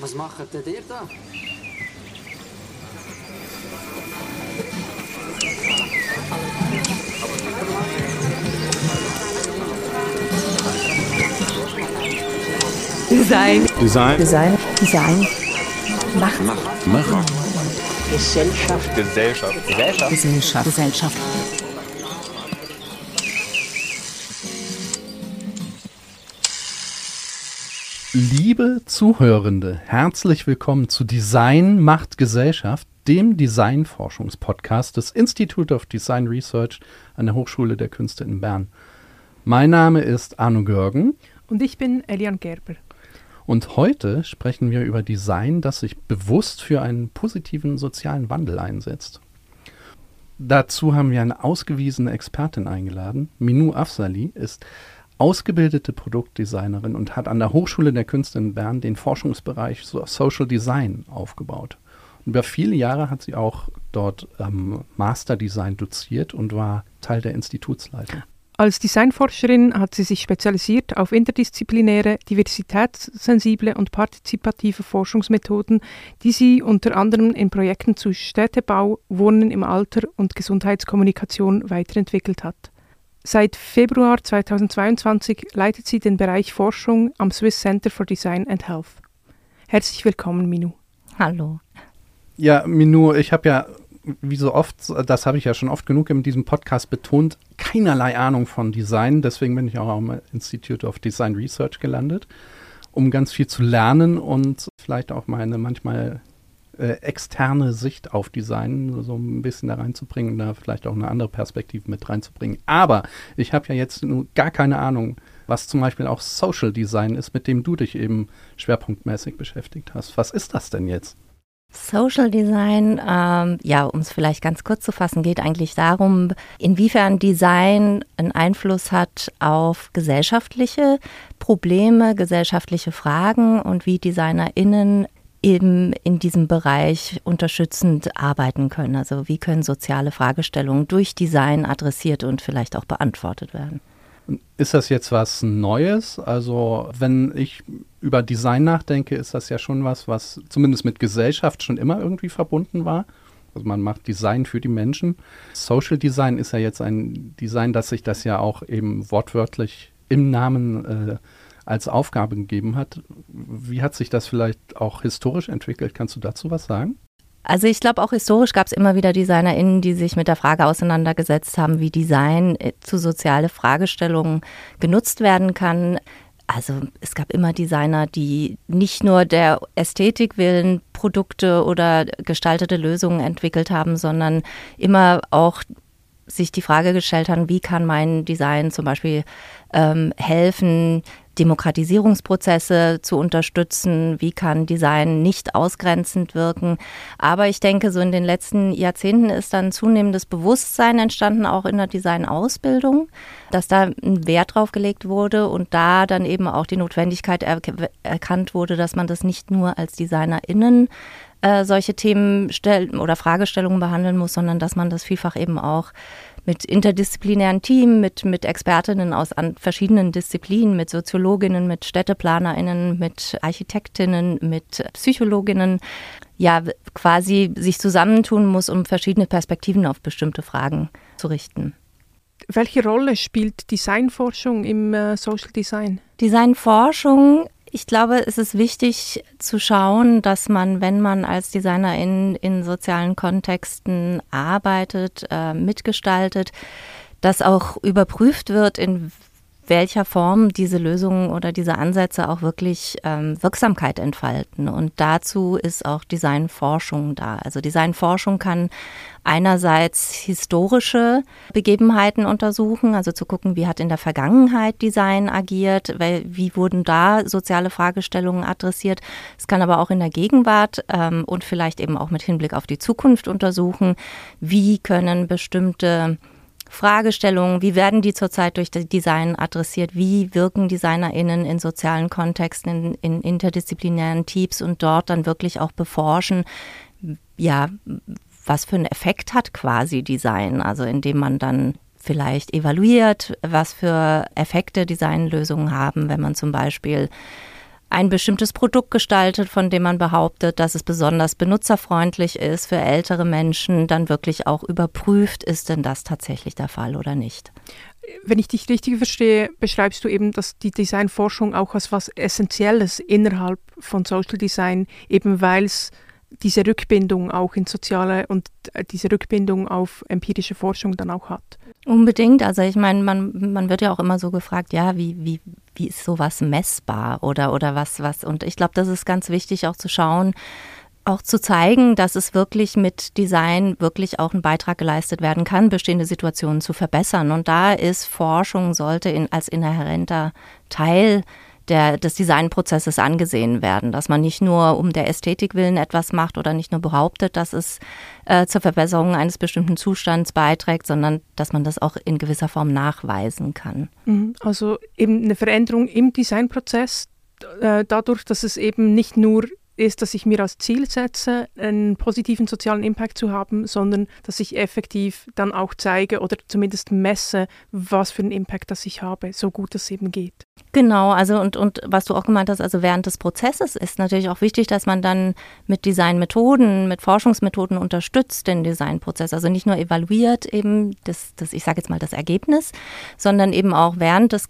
Was macht denn ihr da? Design. Design. Design. Design. Machen. Machen. Gesellschaft. Gesellschaft. Gesellschaft. Gesellschaft. Gesellschaft. Liebe Zuhörende, herzlich willkommen zu Design macht Gesellschaft, dem Designforschungspodcast des Institute of Design Research an der Hochschule der Künste in Bern. Mein Name ist Arno Görgen Und ich bin Elian Gerber. und heute sprechen wir über Design, das sich bewusst für einen positiven sozialen Wandel einsetzt. Dazu haben wir eine ausgewiesene Expertin eingeladen. Minou Afsali ist ausgebildete Produktdesignerin und hat an der Hochschule der Künste in Bern den Forschungsbereich so Social Design aufgebaut. Und über viele Jahre hat sie auch dort ähm, Master Design doziert und war Teil der Institutsleitung. Als Designforscherin hat sie sich spezialisiert auf interdisziplinäre, diversitätssensible und partizipative Forschungsmethoden, die sie unter anderem in Projekten zu Städtebau, Wohnen im Alter und Gesundheitskommunikation weiterentwickelt hat. Seit Februar 2022 leitet sie den Bereich Forschung am Swiss Center for Design and Health. Herzlich willkommen, Minu. Hallo. Ja, Minou, ich habe ja, wie so oft, das habe ich ja schon oft genug in diesem Podcast betont, keinerlei Ahnung von Design. Deswegen bin ich auch am Institute of Design Research gelandet, um ganz viel zu lernen und vielleicht auch meine manchmal äh, externe Sicht auf Design so ein bisschen da reinzubringen, da vielleicht auch eine andere Perspektive mit reinzubringen. Aber ich habe ja jetzt nun gar keine Ahnung, was zum Beispiel auch Social Design ist, mit dem du dich eben schwerpunktmäßig beschäftigt hast. Was ist das denn jetzt? Social Design, ähm, ja, um es vielleicht ganz kurz zu fassen, geht eigentlich darum, inwiefern Design einen Einfluss hat auf gesellschaftliche Probleme, gesellschaftliche Fragen und wie DesignerInnen eben in diesem Bereich unterstützend arbeiten können. Also wie können soziale Fragestellungen durch Design adressiert und vielleicht auch beantwortet werden. Ist das jetzt was Neues? Also, wenn ich über Design nachdenke, ist das ja schon was, was zumindest mit Gesellschaft schon immer irgendwie verbunden war. Also man macht Design für die Menschen. Social Design ist ja jetzt ein Design, dass sich das ja auch eben wortwörtlich im Namen äh, als Aufgabe gegeben hat. Wie hat sich das vielleicht auch historisch entwickelt? Kannst du dazu was sagen? Also ich glaube, auch historisch gab es immer wieder DesignerInnen, die sich mit der Frage auseinandergesetzt haben, wie Design äh, zu soziale Fragestellungen genutzt werden kann. Also es gab immer Designer, die nicht nur der Ästhetik willen Produkte oder gestaltete Lösungen entwickelt haben, sondern immer auch sich die Frage gestellt haben, wie kann mein Design zum Beispiel ähm, helfen, Demokratisierungsprozesse zu unterstützen, wie kann Design nicht ausgrenzend wirken. Aber ich denke, so in den letzten Jahrzehnten ist dann zunehmendes Bewusstsein entstanden, auch in der Designausbildung, dass da ein Wert drauf gelegt wurde und da dann eben auch die Notwendigkeit er erkannt wurde, dass man das nicht nur als DesignerInnen äh, solche Themen stellen oder Fragestellungen behandeln muss, sondern dass man das vielfach eben auch mit interdisziplinären Team, mit, mit Expertinnen aus verschiedenen Disziplinen, mit Soziologinnen, mit StädteplanerInnen, mit Architektinnen, mit Psychologinnen, ja, quasi sich zusammentun muss, um verschiedene Perspektiven auf bestimmte Fragen zu richten. Welche Rolle spielt Designforschung im äh, Social Design? Designforschung ich glaube, es ist wichtig zu schauen, dass man, wenn man als Designer in, in sozialen Kontexten arbeitet, äh, mitgestaltet, dass auch überprüft wird, in welcher Form diese Lösungen oder diese Ansätze auch wirklich ähm, Wirksamkeit entfalten. Und dazu ist auch Designforschung da. Also Designforschung kann einerseits historische Begebenheiten untersuchen, also zu gucken, wie hat in der Vergangenheit Design agiert, wie wurden da soziale Fragestellungen adressiert. Es kann aber auch in der Gegenwart ähm, und vielleicht eben auch mit Hinblick auf die Zukunft untersuchen, wie können bestimmte Fragestellungen, wie werden die zurzeit durch Design adressiert, wie wirken DesignerInnen in sozialen Kontexten, in, in interdisziplinären Teams und dort dann wirklich auch beforschen, ja, was für einen Effekt hat quasi Design, also indem man dann vielleicht evaluiert, was für Effekte Designlösungen haben, wenn man zum Beispiel ein bestimmtes Produkt gestaltet, von dem man behauptet, dass es besonders benutzerfreundlich ist für ältere Menschen, dann wirklich auch überprüft, ist denn das tatsächlich der Fall oder nicht. Wenn ich dich richtig verstehe, beschreibst du eben, dass die Designforschung auch als was Essentielles innerhalb von Social Design, eben weil es diese Rückbindung auch in soziale und äh, diese Rückbindung auf empirische Forschung dann auch hat. Unbedingt. Also ich meine, man, man wird ja auch immer so gefragt, ja, wie, wie, wie ist sowas messbar oder, oder was, was. Und ich glaube, das ist ganz wichtig auch zu schauen, auch zu zeigen, dass es wirklich mit Design wirklich auch ein Beitrag geleistet werden kann, bestehende Situationen zu verbessern. Und da ist Forschung sollte in, als inhärenter Teil der, des Designprozesses angesehen werden, dass man nicht nur um der Ästhetik willen etwas macht oder nicht nur behauptet, dass es äh, zur Verbesserung eines bestimmten Zustands beiträgt, sondern dass man das auch in gewisser Form nachweisen kann. Mhm. Also eben eine Veränderung im Designprozess, äh, dadurch, dass es eben nicht nur ist, dass ich mir als Ziel setze, einen positiven sozialen Impact zu haben, sondern dass ich effektiv dann auch zeige oder zumindest messe, was für einen Impact das ich habe, so gut es eben geht. Genau, also und, und was du auch gemeint hast, also während des Prozesses ist natürlich auch wichtig, dass man dann mit Designmethoden, mit Forschungsmethoden unterstützt den Designprozess. Also nicht nur evaluiert eben das, das ich sage jetzt mal das Ergebnis, sondern eben auch während des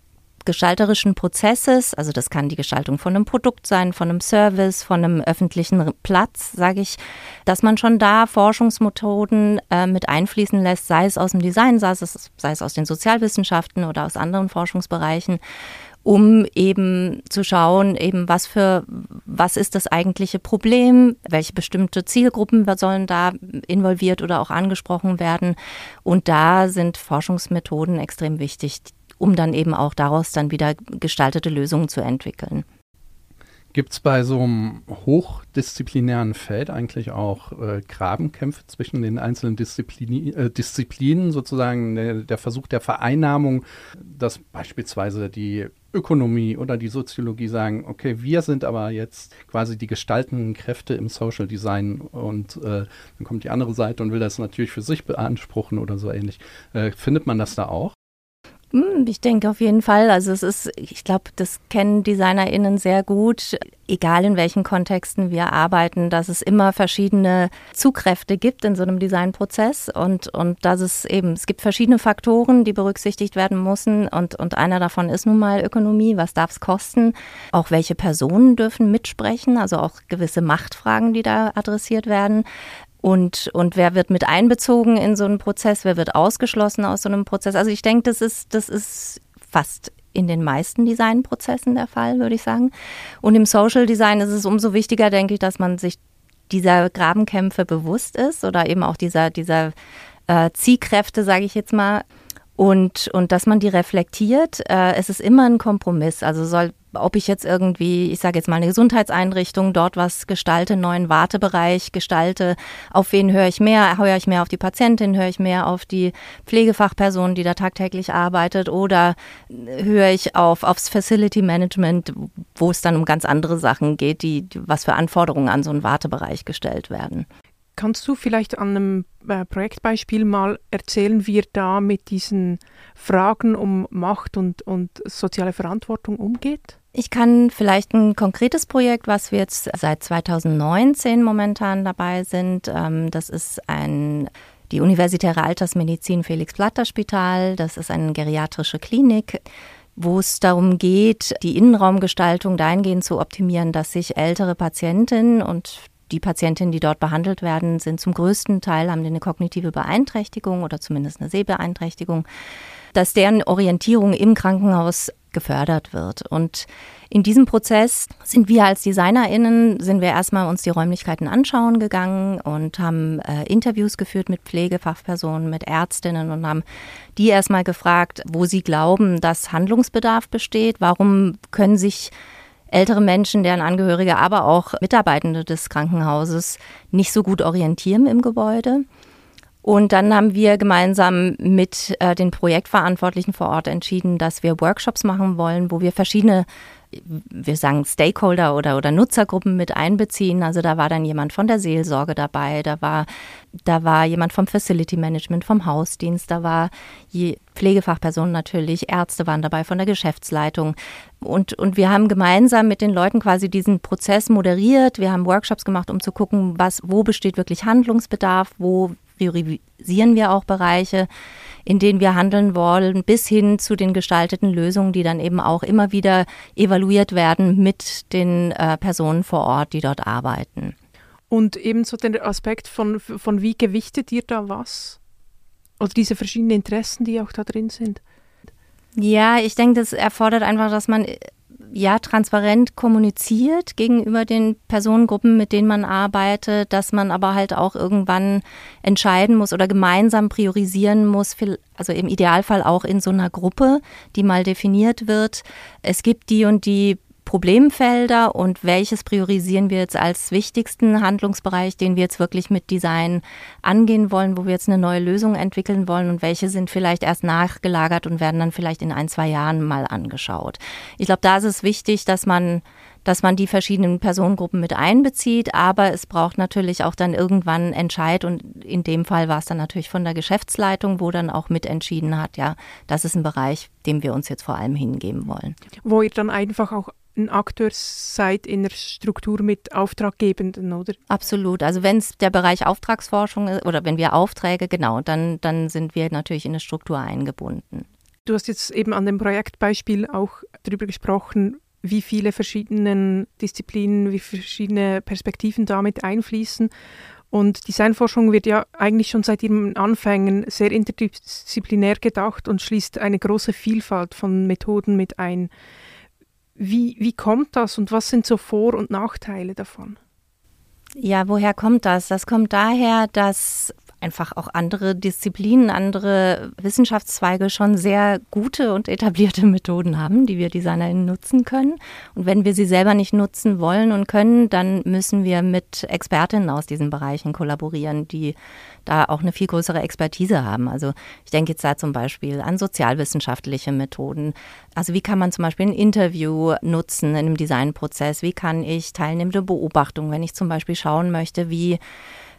gestalterischen Prozesses, also das kann die Gestaltung von einem Produkt sein, von einem Service, von einem öffentlichen Platz, sage ich, dass man schon da Forschungsmethoden äh, mit einfließen lässt, sei es aus dem Design, sei es, sei es aus den Sozialwissenschaften oder aus anderen Forschungsbereichen, um eben zu schauen, eben was für, was ist das eigentliche Problem, welche bestimmte Zielgruppen sollen da involviert oder auch angesprochen werden. Und da sind Forschungsmethoden extrem wichtig, um dann eben auch daraus dann wieder gestaltete Lösungen zu entwickeln. Gibt es bei so einem hochdisziplinären Feld eigentlich auch äh, Grabenkämpfe zwischen den einzelnen Disziplini äh, Disziplinen, sozusagen der, der, Versuch der Vereinnahmung, dass beispielsweise die Ökonomie oder die Soziologie sagen, okay, wir sind aber jetzt quasi die gestaltenden Kräfte im Social Design und äh, dann kommt die andere Seite und will das natürlich für sich beanspruchen oder so ähnlich. Äh, findet man das da auch? Hm, ich denke auf jeden Fall. Also es ist, ich glaube, das kennen DesignerInnen sehr gut, egal in welchen Kontexten wir arbeiten, dass es immer verschiedene Zugkräfte gibt in so einem Designprozess und, und dass es eben, es gibt verschiedene Faktoren, die berücksichtigt werden müssen und, und einer davon ist nun mal Ökonomie, was darf es kosten, auch welche Personen dürfen mitsprechen, also auch gewisse Machtfragen, die da adressiert werden. Und, und wer wird mit einbezogen in so einen Prozess, wer wird ausgeschlossen aus so einem Prozess. Also ich denke, das ist, das ist fast in den meisten Designprozessen der Fall, würde ich sagen. Und im Social Design ist es umso wichtiger, denke ich, dass man sich dieser Grabenkämpfe bewusst ist oder eben auch dieser, dieser äh, Ziehkräfte, sage ich jetzt mal, und, und dass man die reflektiert. Äh, es ist immer ein Kompromiss. Also soll, ob ich jetzt irgendwie, ich sage jetzt mal eine Gesundheitseinrichtung, dort was gestalte, neuen Wartebereich gestalte, auf wen höre ich mehr? Höre ich mehr auf die Patientin, höre ich mehr auf die Pflegefachperson, die da tagtäglich arbeitet oder höre ich auf, aufs Facility Management, wo es dann um ganz andere Sachen geht, die, was für Anforderungen an so einen Wartebereich gestellt werden. Kannst du vielleicht an einem äh, Projektbeispiel mal erzählen, wie ihr da mit diesen Fragen um Macht und, und soziale Verantwortung umgeht? Ich kann vielleicht ein konkretes Projekt, was wir jetzt seit 2019 momentan dabei sind. Ähm, das ist ein die Universitäre Altersmedizin Felix Platter Spital. Das ist eine geriatrische Klinik wo es darum geht, die Innenraumgestaltung dahingehend zu optimieren, dass sich ältere Patientinnen und die Patientinnen, die dort behandelt werden, sind zum größten Teil, haben eine kognitive Beeinträchtigung oder zumindest eine Sehbeeinträchtigung, dass deren Orientierung im Krankenhaus gefördert wird. Und in diesem Prozess sind wir als DesignerInnen, sind wir erstmal uns die Räumlichkeiten anschauen gegangen und haben äh, Interviews geführt mit Pflegefachpersonen, mit Ärztinnen und haben die erstmal gefragt, wo sie glauben, dass Handlungsbedarf besteht. Warum können sich ältere Menschen, deren Angehörige, aber auch Mitarbeitende des Krankenhauses nicht so gut orientieren im Gebäude. Und dann haben wir gemeinsam mit äh, den Projektverantwortlichen vor Ort entschieden, dass wir Workshops machen wollen, wo wir verschiedene wir sagen Stakeholder oder, oder Nutzergruppen mit einbeziehen. Also da war dann jemand von der Seelsorge dabei, da war, da war jemand vom Facility Management, vom Hausdienst, da war je Pflegefachpersonen natürlich, Ärzte waren dabei von der Geschäftsleitung. Und, und wir haben gemeinsam mit den Leuten quasi diesen Prozess moderiert. Wir haben Workshops gemacht, um zu gucken, was, wo besteht wirklich Handlungsbedarf, wo priorisieren wir auch Bereiche, in denen wir handeln wollen, bis hin zu den gestalteten Lösungen, die dann eben auch immer wieder evaluiert werden mit den äh, Personen vor Ort, die dort arbeiten. Und ebenso der Aspekt von, von wie gewichtet ihr da was? Oder diese verschiedenen Interessen, die auch da drin sind? Ja, ich denke, das erfordert einfach, dass man ja transparent kommuniziert gegenüber den Personengruppen, mit denen man arbeitet, dass man aber halt auch irgendwann entscheiden muss oder gemeinsam priorisieren muss, also im Idealfall auch in so einer Gruppe, die mal definiert wird. Es gibt die und die Problemfelder und welches priorisieren wir jetzt als wichtigsten Handlungsbereich, den wir jetzt wirklich mit Design angehen wollen, wo wir jetzt eine neue Lösung entwickeln wollen und welche sind vielleicht erst nachgelagert und werden dann vielleicht in ein, zwei Jahren mal angeschaut. Ich glaube, da ist es wichtig, dass man dass man die verschiedenen Personengruppen mit einbezieht, aber es braucht natürlich auch dann irgendwann Entscheid und in dem Fall war es dann natürlich von der Geschäftsleitung, wo dann auch mitentschieden hat, ja, das ist ein Bereich, dem wir uns jetzt vor allem hingeben wollen. Wo ihr dann einfach auch ein Akteur seid in der Struktur mit Auftraggebenden, oder? Absolut. Also wenn es der Bereich Auftragsforschung ist oder wenn wir Aufträge, genau, dann, dann sind wir natürlich in eine Struktur eingebunden. Du hast jetzt eben an dem Projektbeispiel auch darüber gesprochen, wie viele verschiedene Disziplinen, wie verschiedene Perspektiven damit einfließen. Und Designforschung wird ja eigentlich schon seit ihren Anfängen sehr interdisziplinär gedacht und schließt eine große Vielfalt von Methoden mit ein. Wie, wie kommt das und was sind so Vor- und Nachteile davon? Ja, woher kommt das? Das kommt daher, dass einfach auch andere Disziplinen, andere Wissenschaftszweige schon sehr gute und etablierte Methoden haben, die wir DesignerInnen nutzen können. Und wenn wir sie selber nicht nutzen wollen und können, dann müssen wir mit Expertinnen aus diesen Bereichen kollaborieren, die da auch eine viel größere Expertise haben. Also ich denke jetzt da zum Beispiel an sozialwissenschaftliche Methoden. Also wie kann man zum Beispiel ein Interview nutzen in einem Designprozess? Wie kann ich teilnehmende Beobachtung, wenn ich zum Beispiel schauen möchte, wie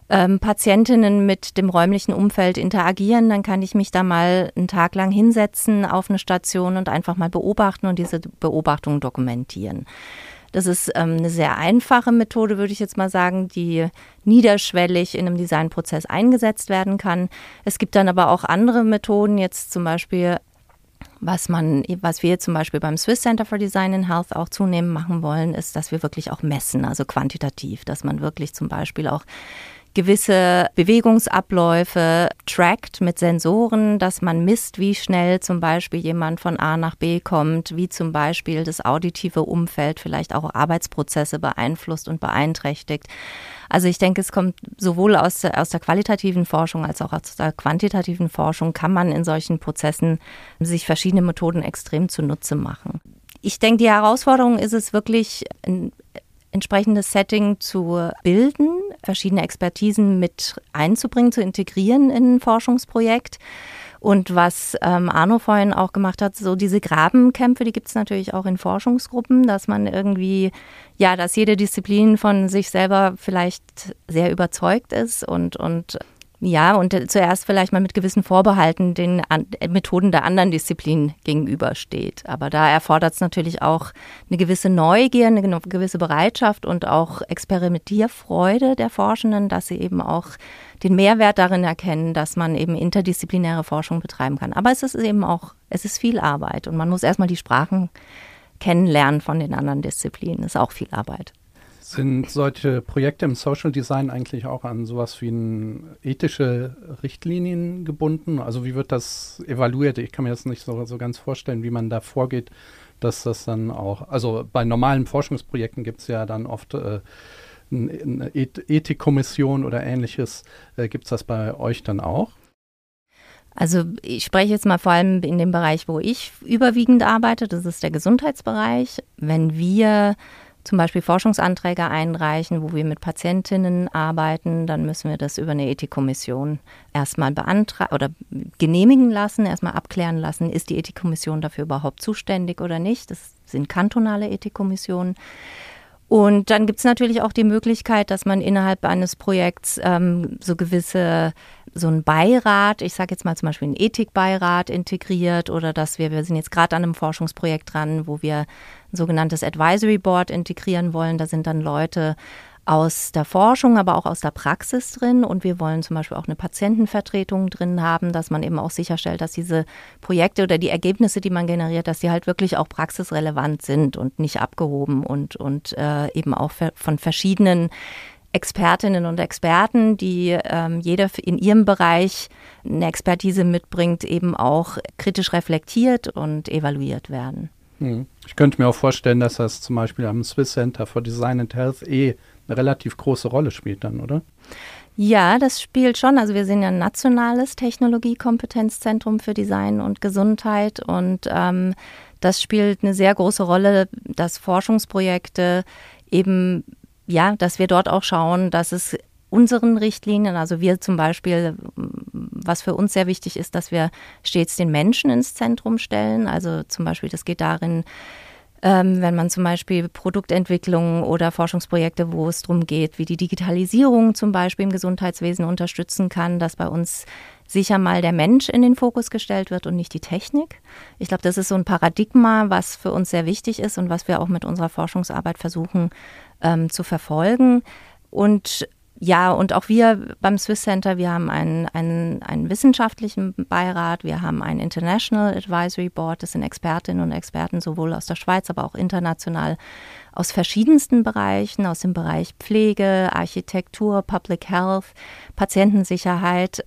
ähm, Patientinnen mit dem räumlichen Umfeld interagieren, dann kann ich mich da mal einen Tag lang hinsetzen auf eine Station und einfach mal beobachten und diese Beobachtung dokumentieren. Das ist ähm, eine sehr einfache Methode, würde ich jetzt mal sagen, die niederschwellig in einem Designprozess eingesetzt werden kann. Es gibt dann aber auch andere Methoden, jetzt zum Beispiel was man, was wir zum Beispiel beim Swiss Center for Design in Health auch zunehmend machen wollen, ist, dass wir wirklich auch messen, also quantitativ, dass man wirklich zum Beispiel auch gewisse Bewegungsabläufe trackt mit Sensoren, dass man misst, wie schnell zum Beispiel jemand von A nach B kommt, wie zum Beispiel das auditive Umfeld vielleicht auch Arbeitsprozesse beeinflusst und beeinträchtigt. Also ich denke, es kommt sowohl aus der, aus der qualitativen Forschung als auch aus der quantitativen Forschung, kann man in solchen Prozessen sich verschiedene Methoden extrem zunutze machen. Ich denke, die Herausforderung ist es wirklich, entsprechendes Setting zu bilden, verschiedene Expertisen mit einzubringen, zu integrieren in ein Forschungsprojekt. Und was ähm, Arno vorhin auch gemacht hat, so diese Grabenkämpfe, die gibt es natürlich auch in Forschungsgruppen, dass man irgendwie, ja, dass jede Disziplin von sich selber vielleicht sehr überzeugt ist und, und ja, und zuerst vielleicht mal mit gewissen Vorbehalten den An Methoden der anderen Disziplinen gegenübersteht. Aber da erfordert es natürlich auch eine gewisse Neugier, eine gewisse Bereitschaft und auch Experimentierfreude der Forschenden, dass sie eben auch den Mehrwert darin erkennen, dass man eben interdisziplinäre Forschung betreiben kann. Aber es ist eben auch, es ist viel Arbeit und man muss erstmal die Sprachen kennenlernen von den anderen Disziplinen. Ist auch viel Arbeit. Sind solche Projekte im Social Design eigentlich auch an sowas wie ein ethische Richtlinien gebunden? Also wie wird das evaluiert? Ich kann mir das nicht so, so ganz vorstellen, wie man da vorgeht, dass das dann auch, also bei normalen Forschungsprojekten gibt es ja dann oft äh, eine Ethikkommission oder ähnliches. Äh, gibt es das bei euch dann auch? Also ich spreche jetzt mal vor allem in dem Bereich, wo ich überwiegend arbeite, das ist der Gesundheitsbereich. Wenn wir zum Beispiel Forschungsanträge einreichen, wo wir mit Patientinnen arbeiten, dann müssen wir das über eine Ethikkommission erstmal beantragen oder genehmigen lassen, erstmal abklären lassen, ist die Ethikkommission dafür überhaupt zuständig oder nicht. Das sind kantonale Ethikkommissionen. Und dann gibt es natürlich auch die Möglichkeit, dass man innerhalb eines Projekts ähm, so gewisse, so ein Beirat, ich sage jetzt mal zum Beispiel einen Ethikbeirat integriert oder dass wir, wir sind jetzt gerade an einem Forschungsprojekt dran, wo wir ein sogenanntes Advisory Board integrieren wollen. Da sind dann Leute aus der Forschung, aber auch aus der Praxis drin. Und wir wollen zum Beispiel auch eine Patientenvertretung drin haben, dass man eben auch sicherstellt, dass diese Projekte oder die Ergebnisse, die man generiert, dass die halt wirklich auch praxisrelevant sind und nicht abgehoben und, und äh, eben auch von verschiedenen Expertinnen und Experten, die ähm, jeder in ihrem Bereich eine Expertise mitbringt, eben auch kritisch reflektiert und evaluiert werden. Hm. Ich könnte mir auch vorstellen, dass das zum Beispiel am Swiss Center for Design and Health eh eine relativ große Rolle spielt dann, oder? Ja, das spielt schon. Also wir sind ja ein nationales Technologiekompetenzzentrum für Design und Gesundheit und ähm, das spielt eine sehr große Rolle, dass Forschungsprojekte eben, ja, dass wir dort auch schauen, dass es unseren Richtlinien, also wir zum Beispiel, was für uns sehr wichtig ist, dass wir stets den Menschen ins Zentrum stellen. Also zum Beispiel, das geht darin, ähm, wenn man zum Beispiel Produktentwicklung oder Forschungsprojekte, wo es darum geht, wie die Digitalisierung zum Beispiel im Gesundheitswesen unterstützen kann, dass bei uns sicher mal der Mensch in den Fokus gestellt wird und nicht die Technik. Ich glaube, das ist so ein Paradigma, was für uns sehr wichtig ist und was wir auch mit unserer Forschungsarbeit versuchen ähm, zu verfolgen. Und ja, und auch wir beim Swiss Center, wir haben einen, einen, einen wissenschaftlichen Beirat, wir haben ein International Advisory Board, das sind Expertinnen und Experten sowohl aus der Schweiz, aber auch international aus verschiedensten Bereichen, aus dem Bereich Pflege, Architektur, Public Health, Patientensicherheit.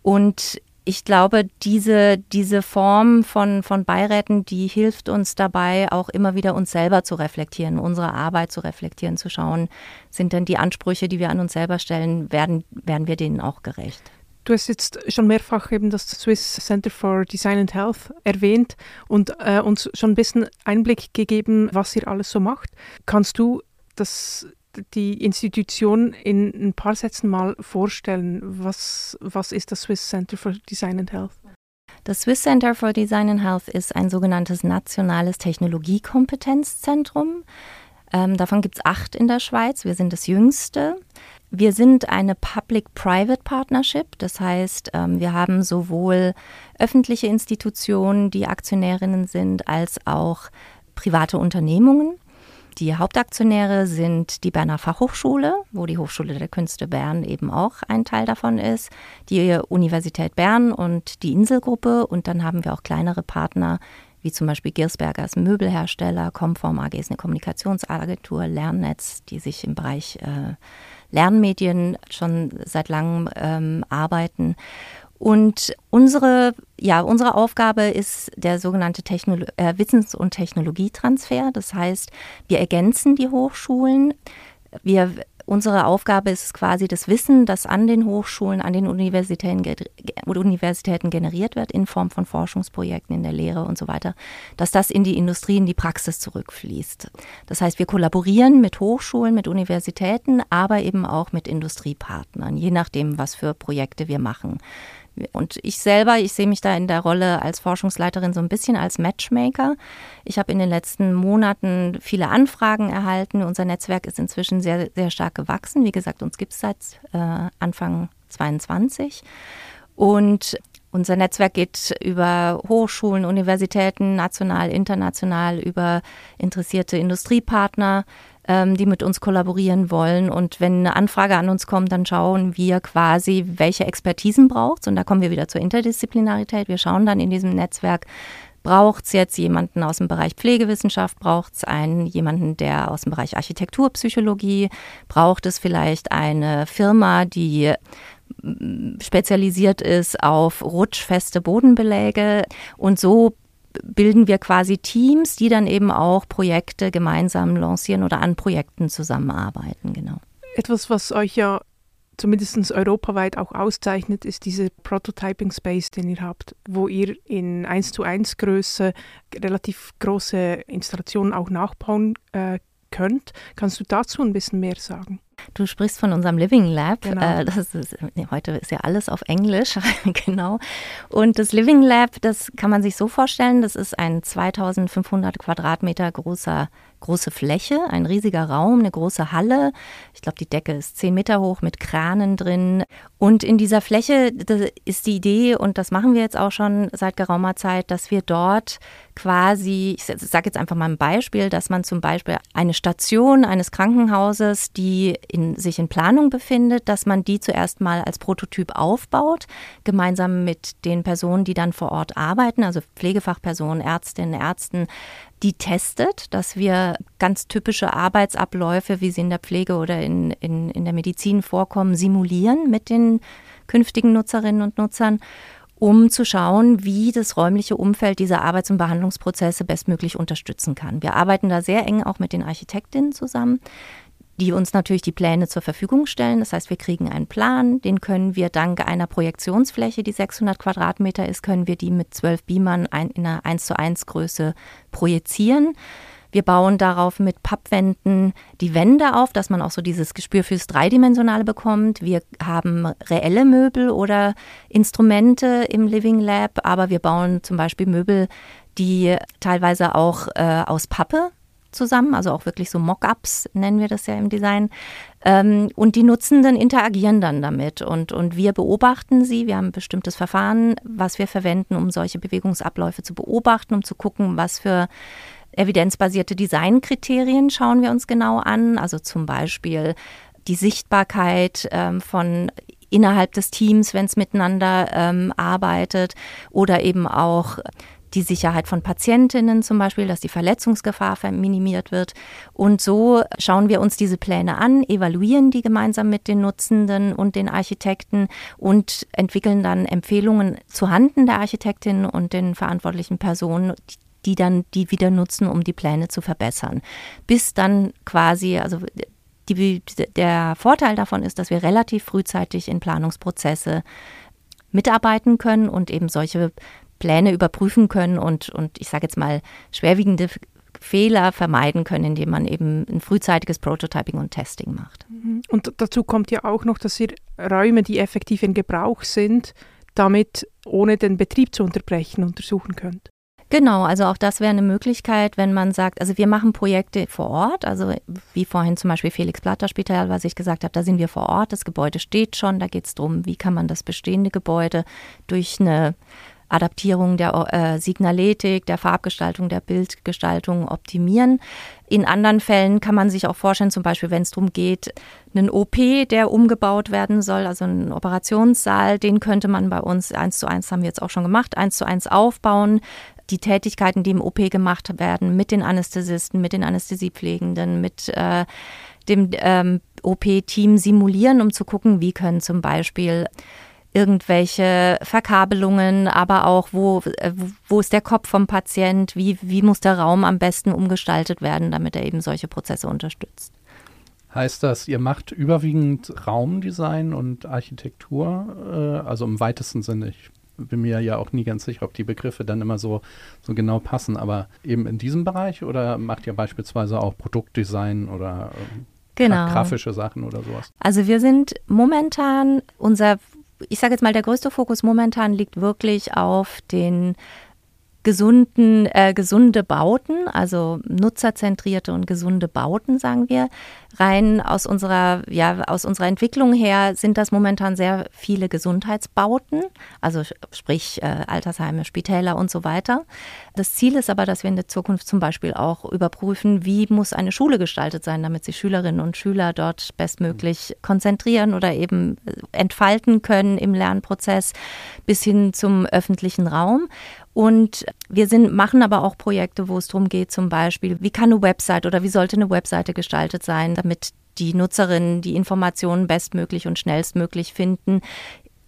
Und ich glaube, diese, diese Form von, von Beiräten, die hilft uns dabei, auch immer wieder uns selber zu reflektieren, unsere Arbeit zu reflektieren, zu schauen, sind denn die Ansprüche, die wir an uns selber stellen, werden, werden wir denen auch gerecht? Du hast jetzt schon mehrfach eben das Swiss Center for Design and Health erwähnt und äh, uns schon ein bisschen Einblick gegeben, was ihr alles so macht. Kannst du das die Institution in ein paar Sätzen mal vorstellen. Was, was ist das Swiss Center for Design and Health? Das Swiss Center for Design and Health ist ein sogenanntes nationales Technologiekompetenzzentrum. Ähm, davon gibt es acht in der Schweiz. Wir sind das jüngste. Wir sind eine Public-Private Partnership. Das heißt, ähm, wir haben sowohl öffentliche Institutionen, die Aktionärinnen sind, als auch private Unternehmungen. Die Hauptaktionäre sind die Berner Fachhochschule, wo die Hochschule der Künste Bern eben auch ein Teil davon ist, die Universität Bern und die Inselgruppe. Und dann haben wir auch kleinere Partner, wie zum Beispiel Giersbergers Möbelhersteller, Comform AG ist eine Kommunikationsagentur, Lernnetz, die sich im Bereich äh, Lernmedien schon seit langem ähm, arbeiten. Und unsere, ja, unsere Aufgabe ist der sogenannte Technolo äh, Wissens- und Technologietransfer. Das heißt, wir ergänzen die Hochschulen. Wir, unsere Aufgabe ist quasi das Wissen, das an den Hochschulen, an den Universitäten, Universitäten generiert wird, in Form von Forschungsprojekten in der Lehre und so weiter, dass das in die Industrie, in die Praxis zurückfließt. Das heißt, wir kollaborieren mit Hochschulen, mit Universitäten, aber eben auch mit Industriepartnern, je nachdem, was für Projekte wir machen. Und ich selber, ich sehe mich da in der Rolle als Forschungsleiterin so ein bisschen als Matchmaker. Ich habe in den letzten Monaten viele Anfragen erhalten. Unser Netzwerk ist inzwischen sehr, sehr stark gewachsen. Wie gesagt, uns gibt es seit äh, Anfang 22. Und unser Netzwerk geht über Hochschulen, Universitäten, national, international, über interessierte Industriepartner ähm, die mit uns kollaborieren wollen. Und wenn eine Anfrage an uns kommt, dann schauen wir quasi, welche Expertisen braucht Und da kommen wir wieder zur Interdisziplinarität. Wir schauen dann in diesem Netzwerk, Braucht es jetzt jemanden aus dem Bereich Pflegewissenschaft? Braucht es einen jemanden, der aus dem Bereich Architekturpsychologie? Braucht es vielleicht eine Firma, die spezialisiert ist auf rutschfeste Bodenbeläge? Und so bilden wir quasi Teams, die dann eben auch Projekte gemeinsam lancieren oder an Projekten zusammenarbeiten, genau. Etwas, was euch ja zumindest europaweit auch auszeichnet, ist diese Prototyping Space, den ihr habt, wo ihr in 1 zu 1 Größe relativ große Installationen auch nachbauen äh, könnt. Kannst du dazu ein bisschen mehr sagen? Du sprichst von unserem Living Lab. Genau. Äh, das ist, nee, heute ist ja alles auf Englisch, genau. Und das Living Lab, das kann man sich so vorstellen, das ist ein 2500 Quadratmeter großer große Fläche, ein riesiger Raum, eine große Halle. Ich glaube, die Decke ist zehn Meter hoch mit Kranen drin. Und in dieser Fläche ist die Idee, und das machen wir jetzt auch schon seit geraumer Zeit, dass wir dort quasi, ich sage jetzt einfach mal ein Beispiel, dass man zum Beispiel eine Station eines Krankenhauses, die in, sich in Planung befindet, dass man die zuerst mal als Prototyp aufbaut, gemeinsam mit den Personen, die dann vor Ort arbeiten, also Pflegefachpersonen, Ärztinnen, Ärzten, die testet, dass wir ganz typische Arbeitsabläufe, wie sie in der Pflege oder in, in, in der Medizin vorkommen, simulieren mit den künftigen Nutzerinnen und Nutzern, um zu schauen, wie das räumliche Umfeld diese Arbeits- und Behandlungsprozesse bestmöglich unterstützen kann. Wir arbeiten da sehr eng auch mit den Architektinnen zusammen die uns natürlich die Pläne zur Verfügung stellen. Das heißt, wir kriegen einen Plan, den können wir dank einer Projektionsfläche, die 600 Quadratmeter ist, können wir die mit zwölf Beamern in einer 1 zu 1 Größe projizieren. Wir bauen darauf mit Pappwänden die Wände auf, dass man auch so dieses Gespür fürs Dreidimensionale bekommt. Wir haben reelle Möbel oder Instrumente im Living Lab, aber wir bauen zum Beispiel Möbel, die teilweise auch äh, aus Pappe zusammen, also auch wirklich so Mockups nennen wir das ja im Design. Ähm, und die Nutzenden interagieren dann damit und, und wir beobachten sie. Wir haben ein bestimmtes Verfahren, was wir verwenden, um solche Bewegungsabläufe zu beobachten, um zu gucken, was für evidenzbasierte Designkriterien schauen wir uns genau an. Also zum Beispiel die Sichtbarkeit ähm, von innerhalb des Teams, wenn es miteinander ähm, arbeitet oder eben auch die Sicherheit von Patientinnen zum Beispiel, dass die Verletzungsgefahr minimiert wird. Und so schauen wir uns diese Pläne an, evaluieren die gemeinsam mit den Nutzenden und den Architekten und entwickeln dann Empfehlungen zu Handen der Architektin und den verantwortlichen Personen, die dann die wieder nutzen, um die Pläne zu verbessern. Bis dann quasi, also die, der Vorteil davon ist, dass wir relativ frühzeitig in Planungsprozesse mitarbeiten können und eben solche Pläne überprüfen können und, und ich sage jetzt mal schwerwiegende Fehler vermeiden können, indem man eben ein frühzeitiges Prototyping und Testing macht. Mhm. Und dazu kommt ja auch noch, dass ihr Räume, die effektiv in Gebrauch sind, damit ohne den Betrieb zu unterbrechen untersuchen könnt. Genau, also auch das wäre eine Möglichkeit, wenn man sagt, also wir machen Projekte vor Ort, also wie vorhin zum Beispiel Felix Platter Spital, was ich gesagt habe, da sind wir vor Ort, das Gebäude steht schon, da geht es darum, wie kann man das bestehende Gebäude durch eine Adaptierung der äh, Signaletik, der Farbgestaltung, der Bildgestaltung optimieren. In anderen Fällen kann man sich auch vorstellen, zum Beispiel, wenn es darum geht, einen OP, der umgebaut werden soll, also einen Operationssaal, den könnte man bei uns eins zu eins haben wir jetzt auch schon gemacht, eins zu eins aufbauen. Die Tätigkeiten, die im OP gemacht werden, mit den Anästhesisten, mit den Anästhesiepflegenden, mit äh, dem ähm, OP-Team simulieren, um zu gucken, wie können zum Beispiel irgendwelche Verkabelungen, aber auch, wo, äh, wo ist der Kopf vom Patient, wie, wie muss der Raum am besten umgestaltet werden, damit er eben solche Prozesse unterstützt. Heißt das, ihr macht überwiegend Raumdesign und Architektur, äh, also im weitesten Sinne? Ich bin mir ja auch nie ganz sicher, ob die Begriffe dann immer so, so genau passen, aber eben in diesem Bereich oder macht ihr beispielsweise auch Produktdesign oder äh, genau. grafische Sachen oder sowas? Also wir sind momentan, unser ich sage jetzt mal, der größte Fokus momentan liegt wirklich auf den gesunden, äh, gesunde Bauten, also nutzerzentrierte und gesunde Bauten, sagen wir. Rein aus unserer, ja, aus unserer Entwicklung her sind das momentan sehr viele Gesundheitsbauten, also sprich äh, Altersheime, Spitäler und so weiter. Das Ziel ist aber, dass wir in der Zukunft zum Beispiel auch überprüfen, wie muss eine Schule gestaltet sein, damit sich Schülerinnen und Schüler dort bestmöglich konzentrieren oder eben äh, entfalten können im Lernprozess bis hin zum öffentlichen Raum. Und wir sind, machen aber auch Projekte, wo es darum geht, zum Beispiel, wie kann eine Website oder wie sollte eine Webseite gestaltet sein, damit die Nutzerinnen die Informationen bestmöglich und schnellstmöglich finden.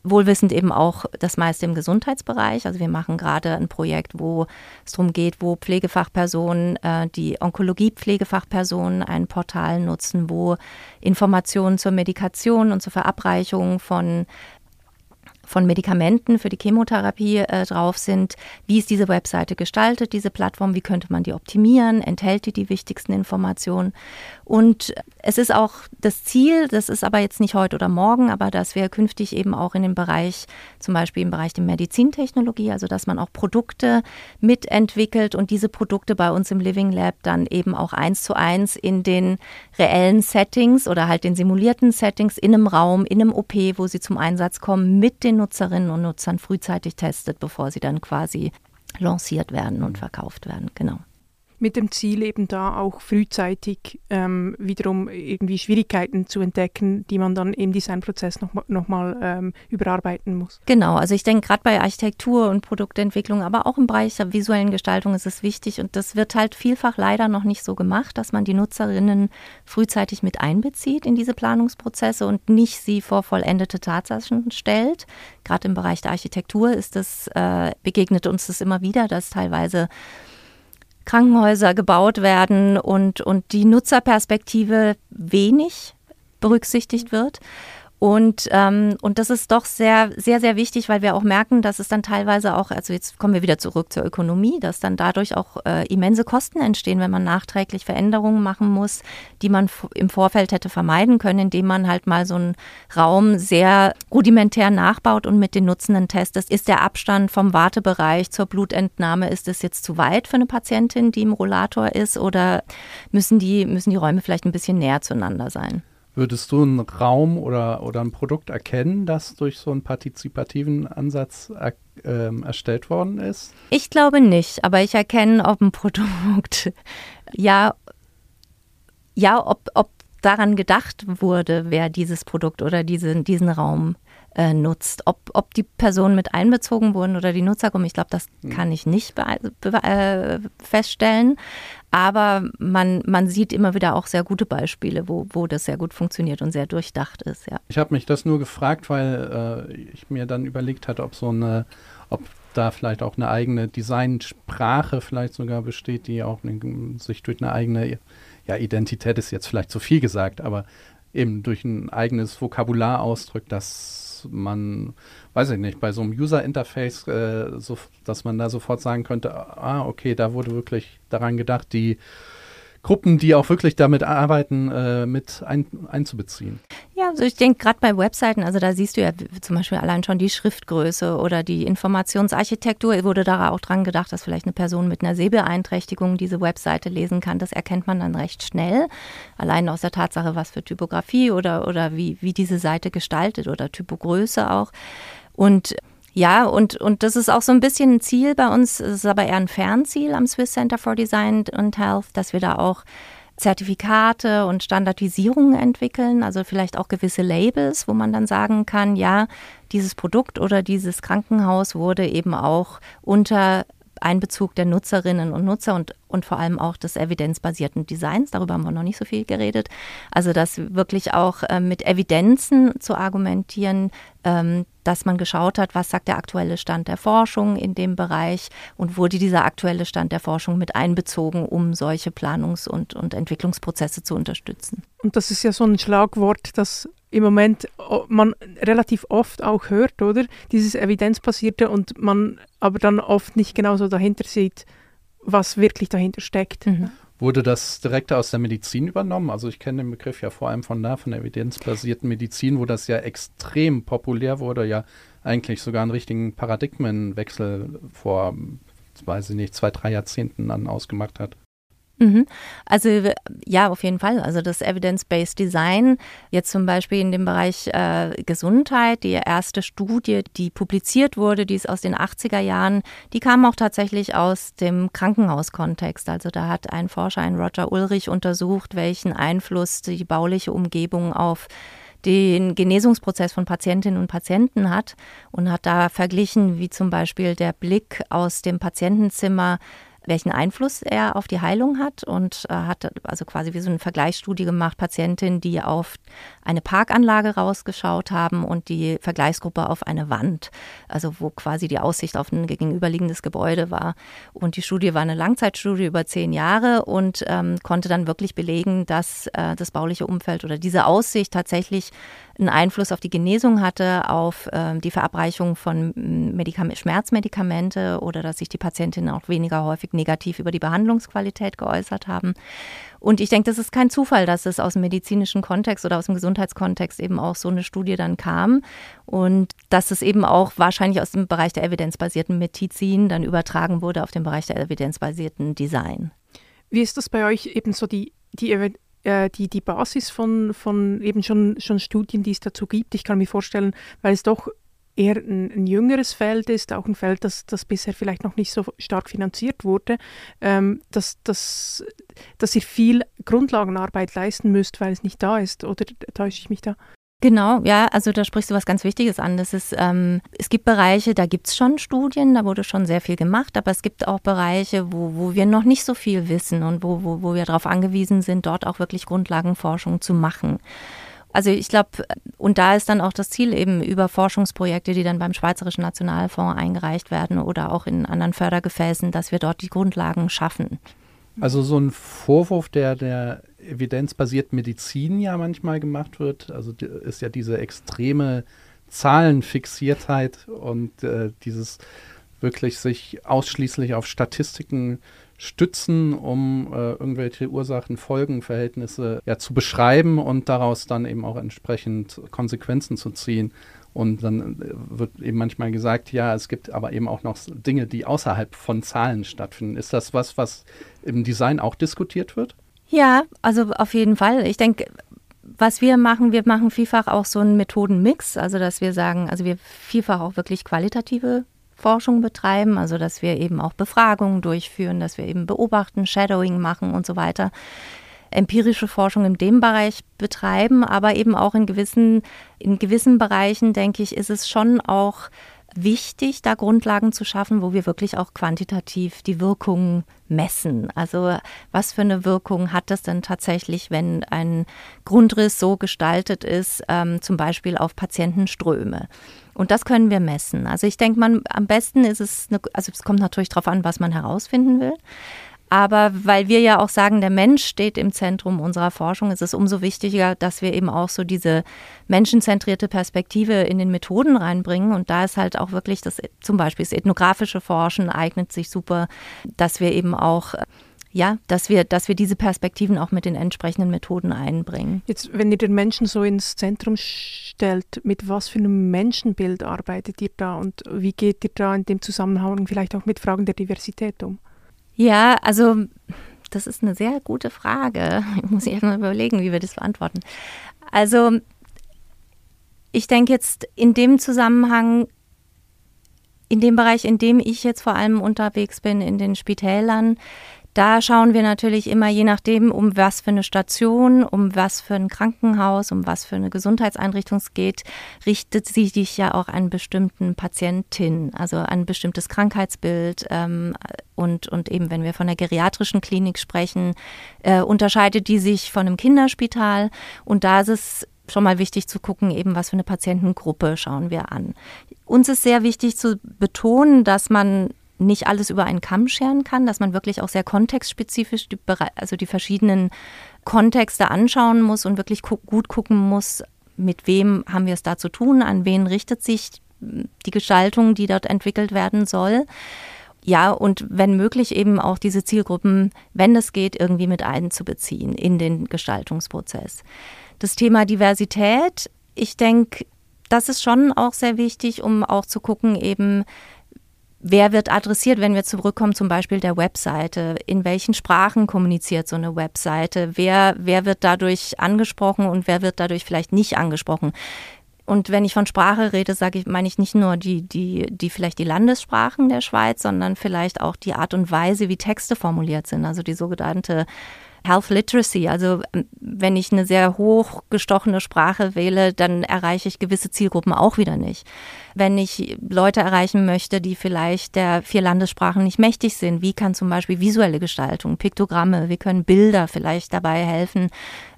Wohlwissend eben auch das meiste im Gesundheitsbereich. Also wir machen gerade ein Projekt, wo es darum geht, wo Pflegefachpersonen, äh, die Onkologie-Pflegefachpersonen ein Portal nutzen, wo Informationen zur Medikation und zur Verabreichung von von Medikamenten für die Chemotherapie äh, drauf sind. Wie ist diese Webseite gestaltet, diese Plattform? Wie könnte man die optimieren? Enthält die die wichtigsten Informationen? Und es ist auch das Ziel, das ist aber jetzt nicht heute oder morgen, aber dass wir künftig eben auch in dem Bereich, zum Beispiel im Bereich der Medizintechnologie, also dass man auch Produkte mitentwickelt und diese Produkte bei uns im Living Lab dann eben auch eins zu eins in den reellen Settings oder halt den simulierten Settings in einem Raum, in einem OP, wo sie zum Einsatz kommen, mit den Nutzerinnen und Nutzern frühzeitig testet, bevor sie dann quasi lanciert werden und verkauft werden. Genau mit dem Ziel eben da auch frühzeitig ähm, wiederum irgendwie Schwierigkeiten zu entdecken, die man dann im Designprozess nochmal noch mal, ähm, überarbeiten muss. Genau, also ich denke gerade bei Architektur und Produktentwicklung, aber auch im Bereich der visuellen Gestaltung ist es wichtig und das wird halt vielfach leider noch nicht so gemacht, dass man die Nutzerinnen frühzeitig mit einbezieht in diese Planungsprozesse und nicht sie vor vollendete Tatsachen stellt. Gerade im Bereich der Architektur ist das, äh, begegnet uns das immer wieder, dass teilweise Krankenhäuser gebaut werden und, und die Nutzerperspektive wenig berücksichtigt wird. Und, ähm, und das ist doch sehr, sehr, sehr wichtig, weil wir auch merken, dass es dann teilweise auch, also jetzt kommen wir wieder zurück zur Ökonomie, dass dann dadurch auch äh, immense Kosten entstehen, wenn man nachträglich Veränderungen machen muss, die man im Vorfeld hätte vermeiden können, indem man halt mal so einen Raum sehr rudimentär nachbaut und mit den Nutzenden testet. Ist der Abstand vom Wartebereich zur Blutentnahme, ist es jetzt zu weit für eine Patientin, die im Rollator ist, oder müssen die, müssen die Räume vielleicht ein bisschen näher zueinander sein? Würdest du einen Raum oder, oder ein Produkt erkennen, das durch so einen partizipativen Ansatz er, äh, erstellt worden ist? Ich glaube nicht, aber ich erkenne, ob ein Produkt, ja, ja, ob, ob daran gedacht wurde, wer dieses Produkt oder diesen, diesen Raum äh, nutzt. Ob, ob die Personen mit einbezogen wurden oder die Nutzergruppen, ich glaube, das hm. kann ich nicht äh, feststellen. Aber man, man sieht immer wieder auch sehr gute Beispiele, wo, wo das sehr gut funktioniert und sehr durchdacht ist. Ja. Ich habe mich das nur gefragt, weil äh, ich mir dann überlegt hatte, ob so eine, ob da vielleicht auch eine eigene Designsprache vielleicht sogar besteht, die auch eine, sich durch eine eigene ja, Identität ist jetzt vielleicht zu viel gesagt, aber eben durch ein eigenes Vokabular ausdrückt, das man, weiß ich nicht, bei so einem User-Interface, äh, so, dass man da sofort sagen könnte, ah, okay, da wurde wirklich daran gedacht, die Gruppen, die auch wirklich damit arbeiten, äh, mit ein, einzubeziehen. Ja, also ich denke gerade bei Webseiten, also da siehst du ja zum Beispiel allein schon die Schriftgröße oder die Informationsarchitektur, wurde da auch dran gedacht, dass vielleicht eine Person mit einer Sehbeeinträchtigung diese Webseite lesen kann. Das erkennt man dann recht schnell, allein aus der Tatsache, was für Typografie oder, oder wie, wie diese Seite gestaltet oder Typogröße auch. Und ja, und, und das ist auch so ein bisschen ein Ziel bei uns, es ist aber eher ein Fernziel am Swiss Center for Design and Health, dass wir da auch Zertifikate und Standardisierungen entwickeln, also vielleicht auch gewisse Labels, wo man dann sagen kann, ja, dieses Produkt oder dieses Krankenhaus wurde eben auch unter Einbezug der Nutzerinnen und Nutzer und, und vor allem auch des evidenzbasierten Designs, darüber haben wir noch nicht so viel geredet, also das wirklich auch äh, mit Evidenzen zu argumentieren, ähm, dass man geschaut hat, was sagt der aktuelle Stand der Forschung in dem Bereich und wurde dieser aktuelle Stand der Forschung mit einbezogen, um solche Planungs- und, und Entwicklungsprozesse zu unterstützen. Und das ist ja so ein Schlagwort, das im Moment man relativ oft auch hört, oder? Dieses evidenzbasierte und man aber dann oft nicht genauso dahinter sieht, was wirklich dahinter steckt. Mhm. Wurde das direkt aus der Medizin übernommen? Also ich kenne den Begriff ja vor allem von da, von der evidenzbasierten Medizin, wo das ja extrem populär wurde, ja eigentlich sogar einen richtigen Paradigmenwechsel vor, weiß ich nicht, zwei, drei Jahrzehnten dann ausgemacht hat. Mhm. Also ja, auf jeden Fall. Also das Evidence-Based Design, jetzt zum Beispiel in dem Bereich äh, Gesundheit, die erste Studie, die publiziert wurde, die ist aus den 80er Jahren, die kam auch tatsächlich aus dem Krankenhauskontext. Also da hat ein Forscher, ein Roger Ulrich, untersucht, welchen Einfluss die bauliche Umgebung auf den Genesungsprozess von Patientinnen und Patienten hat und hat da verglichen, wie zum Beispiel der Blick aus dem Patientenzimmer welchen Einfluss er auf die Heilung hat und äh, hat also quasi wie so eine Vergleichsstudie gemacht, Patientinnen, die auf eine Parkanlage rausgeschaut haben und die Vergleichsgruppe auf eine Wand, also wo quasi die Aussicht auf ein gegenüberliegendes Gebäude war. Und die Studie war eine Langzeitstudie über zehn Jahre und ähm, konnte dann wirklich belegen, dass äh, das bauliche Umfeld oder diese Aussicht tatsächlich einen Einfluss auf die Genesung hatte, auf äh, die Verabreichung von Medikam Schmerzmedikamente oder dass sich die Patientinnen auch weniger häufig negativ über die Behandlungsqualität geäußert haben. Und ich denke, das ist kein Zufall, dass es aus dem medizinischen Kontext oder aus dem Gesundheitskontext eben auch so eine Studie dann kam und dass es eben auch wahrscheinlich aus dem Bereich der evidenzbasierten Medizin dann übertragen wurde auf den Bereich der evidenzbasierten Design. Wie ist das bei euch eben so die, die äh, die, die Basis von, von eben schon, schon Studien, die es dazu gibt. Ich kann mir vorstellen, weil es doch eher ein, ein, jüngeres Feld ist, auch ein Feld, das, das bisher vielleicht noch nicht so stark finanziert wurde, ähm, dass, dass, dass ihr viel Grundlagenarbeit leisten müsst, weil es nicht da ist. Oder täusche ich mich da? Genau, ja, also da sprichst du was ganz Wichtiges an. Das ist, ähm, es gibt Bereiche, da gibt es schon Studien, da wurde schon sehr viel gemacht, aber es gibt auch Bereiche, wo, wo wir noch nicht so viel wissen und wo, wo, wo wir darauf angewiesen sind, dort auch wirklich Grundlagenforschung zu machen. Also ich glaube, und da ist dann auch das Ziel eben über Forschungsprojekte, die dann beim Schweizerischen Nationalfonds eingereicht werden oder auch in anderen Fördergefäßen, dass wir dort die Grundlagen schaffen. Also so ein Vorwurf, der der evidenzbasierten Medizin ja manchmal gemacht wird, also ist ja diese extreme Zahlenfixiertheit und äh, dieses wirklich sich ausschließlich auf Statistiken stützen, um äh, irgendwelche Ursachen, Folgen, Verhältnisse ja, zu beschreiben und daraus dann eben auch entsprechend Konsequenzen zu ziehen. Und dann äh, wird eben manchmal gesagt, ja, es gibt aber eben auch noch Dinge, die außerhalb von Zahlen stattfinden. Ist das was, was im Design auch diskutiert wird? Ja, also auf jeden Fall. Ich denke, was wir machen, wir machen vielfach auch so einen Methodenmix, also dass wir sagen, also wir vielfach auch wirklich qualitative Forschung betreiben, also dass wir eben auch Befragungen durchführen, dass wir eben beobachten, Shadowing machen und so weiter. Empirische Forschung in dem Bereich betreiben, aber eben auch in gewissen, in gewissen Bereichen, denke ich, ist es schon auch wichtig, da Grundlagen zu schaffen, wo wir wirklich auch quantitativ die Wirkung messen. Also was für eine Wirkung hat das denn tatsächlich, wenn ein Grundriss so gestaltet ist, ähm, zum Beispiel auf Patientenströme? Und das können wir messen. Also ich denke, man am besten ist es, eine, also es kommt natürlich darauf an, was man herausfinden will. Aber weil wir ja auch sagen, der Mensch steht im Zentrum unserer Forschung, ist es umso wichtiger, dass wir eben auch so diese menschenzentrierte Perspektive in den Methoden reinbringen. Und da ist halt auch wirklich das, zum Beispiel das ethnografische Forschen eignet sich super, dass wir eben auch ja, dass wir, dass wir diese Perspektiven auch mit den entsprechenden Methoden einbringen. Jetzt, wenn ihr den Menschen so ins Zentrum stellt, mit was für einem Menschenbild arbeitet ihr da und wie geht ihr da in dem Zusammenhang vielleicht auch mit Fragen der Diversität um? Ja, also das ist eine sehr gute Frage. Ich muss erst mal überlegen, wie wir das beantworten. Also ich denke jetzt in dem Zusammenhang, in dem Bereich, in dem ich jetzt vor allem unterwegs bin, in den Spitälern, da schauen wir natürlich immer, je nachdem, um was für eine Station, um was für ein Krankenhaus, um was für eine Gesundheitseinrichtung es geht, richtet sie sich ja auch an bestimmten Patientin, also an ein bestimmtes Krankheitsbild. Ähm, und, und eben, wenn wir von der geriatrischen Klinik sprechen, äh, unterscheidet die sich von einem Kinderspital. Und da ist es schon mal wichtig zu gucken, eben was für eine Patientengruppe schauen wir an. Uns ist sehr wichtig zu betonen, dass man nicht alles über einen Kamm scheren kann, dass man wirklich auch sehr kontextspezifisch die, also die verschiedenen Kontexte anschauen muss und wirklich gu gut gucken muss, mit wem haben wir es da zu tun, an wen richtet sich die Gestaltung, die dort entwickelt werden soll. Ja, und wenn möglich eben auch diese Zielgruppen, wenn es geht, irgendwie mit einzubeziehen in den Gestaltungsprozess. Das Thema Diversität, ich denke, das ist schon auch sehr wichtig, um auch zu gucken, eben, Wer wird adressiert, wenn wir zurückkommen, zum Beispiel der Webseite? In welchen Sprachen kommuniziert so eine Webseite? Wer, wer wird dadurch angesprochen und wer wird dadurch vielleicht nicht angesprochen? Und wenn ich von Sprache rede, sage ich, meine ich nicht nur die, die, die vielleicht die Landessprachen der Schweiz, sondern vielleicht auch die Art und Weise, wie Texte formuliert sind, also die sogenannte Health Literacy. Also wenn ich eine sehr hochgestochene Sprache wähle, dann erreiche ich gewisse Zielgruppen auch wieder nicht. Wenn ich Leute erreichen möchte, die vielleicht der vier Landessprachen nicht mächtig sind, wie kann zum Beispiel visuelle Gestaltung, Piktogramme, wie können Bilder vielleicht dabei helfen,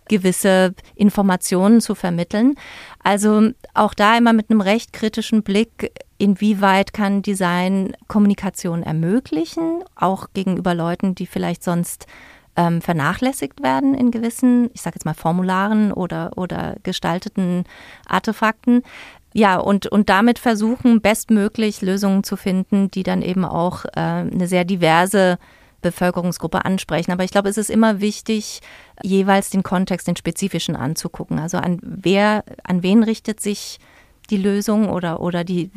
gewisse Informationen zu vermitteln. Also auch da immer mit einem recht kritischen Blick, inwieweit kann Design Kommunikation ermöglichen, auch gegenüber Leuten, die vielleicht sonst ähm, vernachlässigt werden in gewissen, ich sage jetzt mal Formularen oder, oder gestalteten Artefakten. Ja, und, und damit versuchen, bestmöglich Lösungen zu finden, die dann eben auch äh, eine sehr diverse Bevölkerungsgruppe ansprechen. Aber ich glaube, es ist immer wichtig, jeweils den Kontext, den spezifischen anzugucken. Also an wer, an wen richtet sich die Lösung oder, oder die,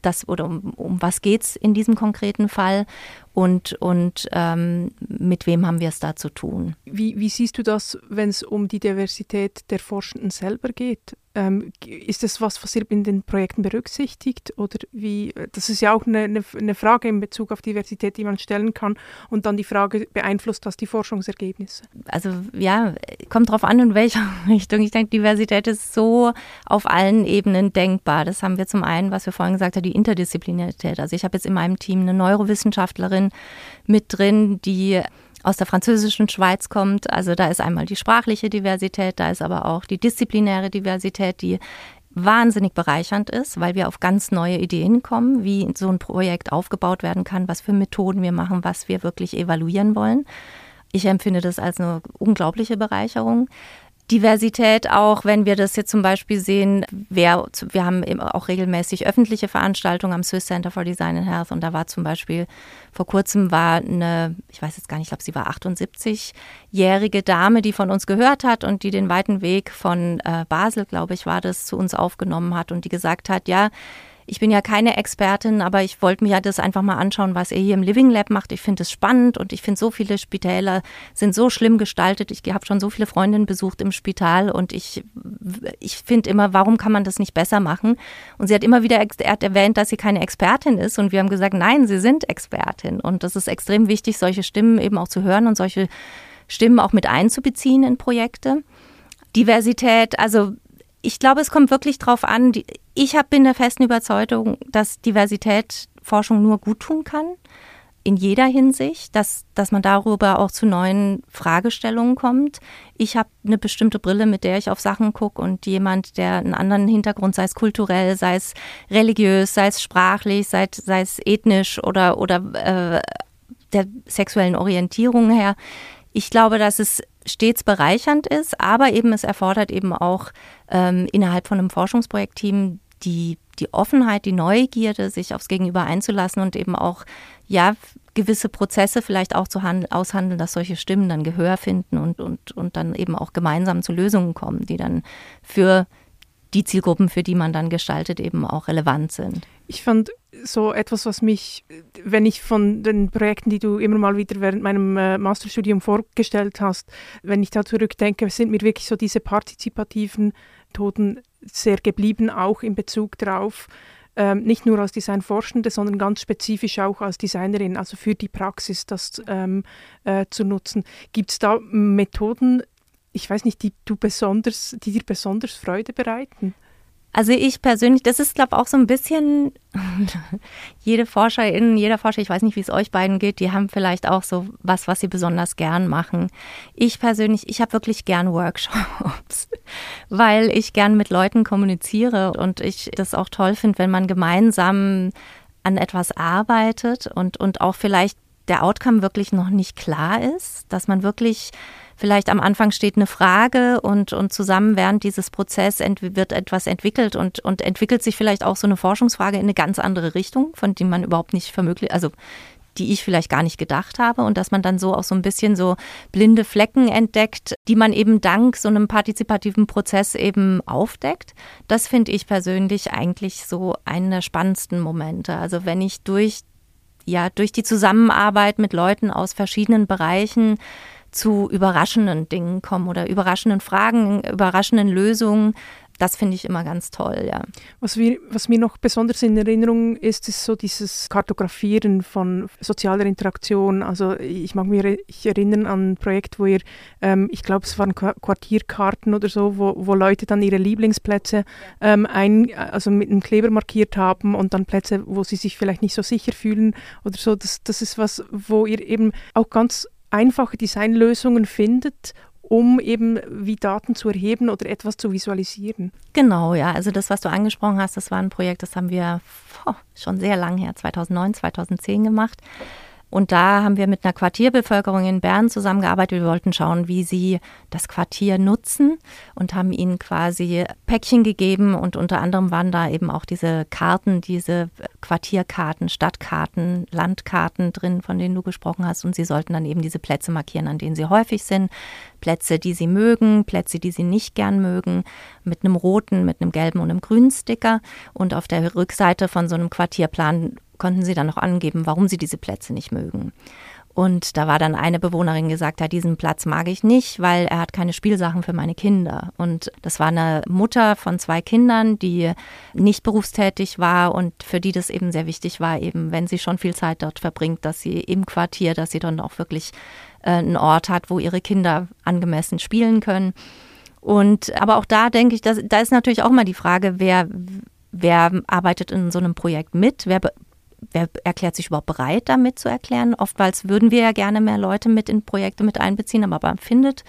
das oder um, um was es in diesem konkreten Fall und, und ähm, mit wem haben wir es da zu tun. Wie, wie siehst du das, wenn es um die Diversität der Forschenden selber geht? Ähm, ist das was, was ihr in den Projekten berücksichtigt? Oder wie, das ist ja auch eine, eine, Frage in Bezug auf Diversität, die man stellen kann. Und dann die Frage, beeinflusst das die Forschungsergebnisse? Also ja, kommt drauf an, in welcher Richtung. Ich denke, Diversität ist so auf allen Ebenen denkbar. Das haben wir zum einen, was wir vorhin gesagt haben, die Interdisziplinarität. Also ich habe jetzt in meinem Team eine Neurowissenschaftlerin mit drin, die aus der französischen Schweiz kommt. Also da ist einmal die sprachliche Diversität, da ist aber auch die disziplinäre Diversität, die wahnsinnig bereichernd ist, weil wir auf ganz neue Ideen kommen, wie so ein Projekt aufgebaut werden kann, was für Methoden wir machen, was wir wirklich evaluieren wollen. Ich empfinde das als eine unglaubliche Bereicherung. Diversität auch, wenn wir das jetzt zum Beispiel sehen, wer, wir haben auch regelmäßig öffentliche Veranstaltungen am Swiss Center for Design and Health und da war zum Beispiel vor kurzem war eine, ich weiß jetzt gar nicht, ich glaube, sie war 78-jährige Dame, die von uns gehört hat und die den weiten Weg von äh, Basel, glaube ich, war das, zu uns aufgenommen hat und die gesagt hat, ja, ich bin ja keine Expertin, aber ich wollte mir ja das einfach mal anschauen, was ihr hier im Living Lab macht. Ich finde es spannend und ich finde so viele Spitäler sind so schlimm gestaltet. Ich habe schon so viele Freundinnen besucht im Spital und ich, ich finde immer, warum kann man das nicht besser machen? Und sie hat immer wieder erwähnt, dass sie keine Expertin ist und wir haben gesagt, nein, sie sind Expertin und das ist extrem wichtig, solche Stimmen eben auch zu hören und solche Stimmen auch mit einzubeziehen in Projekte. Diversität, also ich glaube, es kommt wirklich darauf an. Ich bin der festen Überzeugung, dass Diversität Forschung nur gut tun kann. In jeder Hinsicht, dass, dass man darüber auch zu neuen Fragestellungen kommt. Ich habe eine bestimmte Brille, mit der ich auf Sachen gucke und jemand, der einen anderen Hintergrund, sei es kulturell, sei es religiös, sei es sprachlich, sei, sei es ethnisch oder, oder äh, der sexuellen Orientierung her. Ich glaube, dass es stets bereichernd ist, aber eben es erfordert eben auch ähm, innerhalb von einem Forschungsprojektteam die, die Offenheit, die Neugierde, sich aufs Gegenüber einzulassen und eben auch ja gewisse Prozesse vielleicht auch zu aushandeln, dass solche Stimmen dann Gehör finden und, und, und dann eben auch gemeinsam zu Lösungen kommen, die dann für die Zielgruppen, für die man dann gestaltet, eben auch relevant sind. Ich fand so etwas, was mich, wenn ich von den Projekten, die du immer mal wieder während meinem äh, Masterstudium vorgestellt hast, wenn ich da zurückdenke, sind mir wirklich so diese partizipativen Methoden sehr geblieben, auch in Bezug darauf, ähm, nicht nur als Designforschende, sondern ganz spezifisch auch als Designerin, also für die Praxis das ähm, äh, zu nutzen. Gibt es da Methoden, ich weiß nicht, die du besonders, die dir besonders Freude bereiten? Also ich persönlich, das ist glaube ich auch so ein bisschen jede Forscherin, jeder Forscher, ich weiß nicht, wie es euch beiden geht, die haben vielleicht auch so was, was sie besonders gern machen. Ich persönlich, ich habe wirklich gern Workshops, weil ich gern mit Leuten kommuniziere und ich das auch toll finde, wenn man gemeinsam an etwas arbeitet und, und auch vielleicht der Outcome wirklich noch nicht klar ist, dass man wirklich vielleicht am Anfang steht eine Frage und, und zusammen während dieses Prozess wird etwas entwickelt und, und entwickelt sich vielleicht auch so eine Forschungsfrage in eine ganz andere Richtung, von die man überhaupt nicht vermöglich, also die ich vielleicht gar nicht gedacht habe und dass man dann so auch so ein bisschen so blinde Flecken entdeckt, die man eben dank so einem partizipativen Prozess eben aufdeckt. Das finde ich persönlich eigentlich so einen der spannendsten Momente. Also wenn ich durch ja, durch die Zusammenarbeit mit Leuten aus verschiedenen Bereichen zu überraschenden Dingen kommen oder überraschenden Fragen, überraschenden Lösungen das finde ich immer ganz toll, ja. Was, wir, was mir noch besonders in Erinnerung ist, ist so dieses Kartografieren von sozialer Interaktion. Also ich mag mich erinnern an ein Projekt, wo ihr, ähm, ich glaube, es waren Quartierkarten oder so, wo, wo Leute dann ihre Lieblingsplätze ähm, ein, also mit einem Kleber markiert haben und dann Plätze, wo sie sich vielleicht nicht so sicher fühlen oder so. Das, das ist was, wo ihr eben auch ganz einfache Designlösungen findet, um eben wie Daten zu erheben oder etwas zu visualisieren. Genau, ja. Also das, was du angesprochen hast, das war ein Projekt, das haben wir oh, schon sehr lang her, 2009, 2010 gemacht. Und da haben wir mit einer Quartierbevölkerung in Bern zusammengearbeitet. Wir wollten schauen, wie sie das Quartier nutzen und haben ihnen quasi Päckchen gegeben. Und unter anderem waren da eben auch diese Karten, diese Quartierkarten, Stadtkarten, Landkarten drin, von denen du gesprochen hast. Und sie sollten dann eben diese Plätze markieren, an denen sie häufig sind. Plätze, die sie mögen, Plätze, die sie nicht gern mögen, mit einem roten, mit einem gelben und einem grünen Sticker. Und auf der Rückseite von so einem Quartierplan konnten sie dann noch angeben, warum sie diese Plätze nicht mögen. Und da war dann eine Bewohnerin gesagt, ja, diesen Platz mag ich nicht, weil er hat keine Spielsachen für meine Kinder. Und das war eine Mutter von zwei Kindern, die nicht berufstätig war und für die das eben sehr wichtig war, eben wenn sie schon viel Zeit dort verbringt, dass sie im Quartier, dass sie dann auch wirklich äh, einen Ort hat, wo ihre Kinder angemessen spielen können. Und aber auch da denke ich, dass, da ist natürlich auch mal die Frage, wer, wer arbeitet in so einem Projekt mit, wer wer erklärt sich überhaupt bereit, damit zu erklären? Oftmals würden wir ja gerne mehr Leute mit in Projekte mit einbeziehen, aber man findet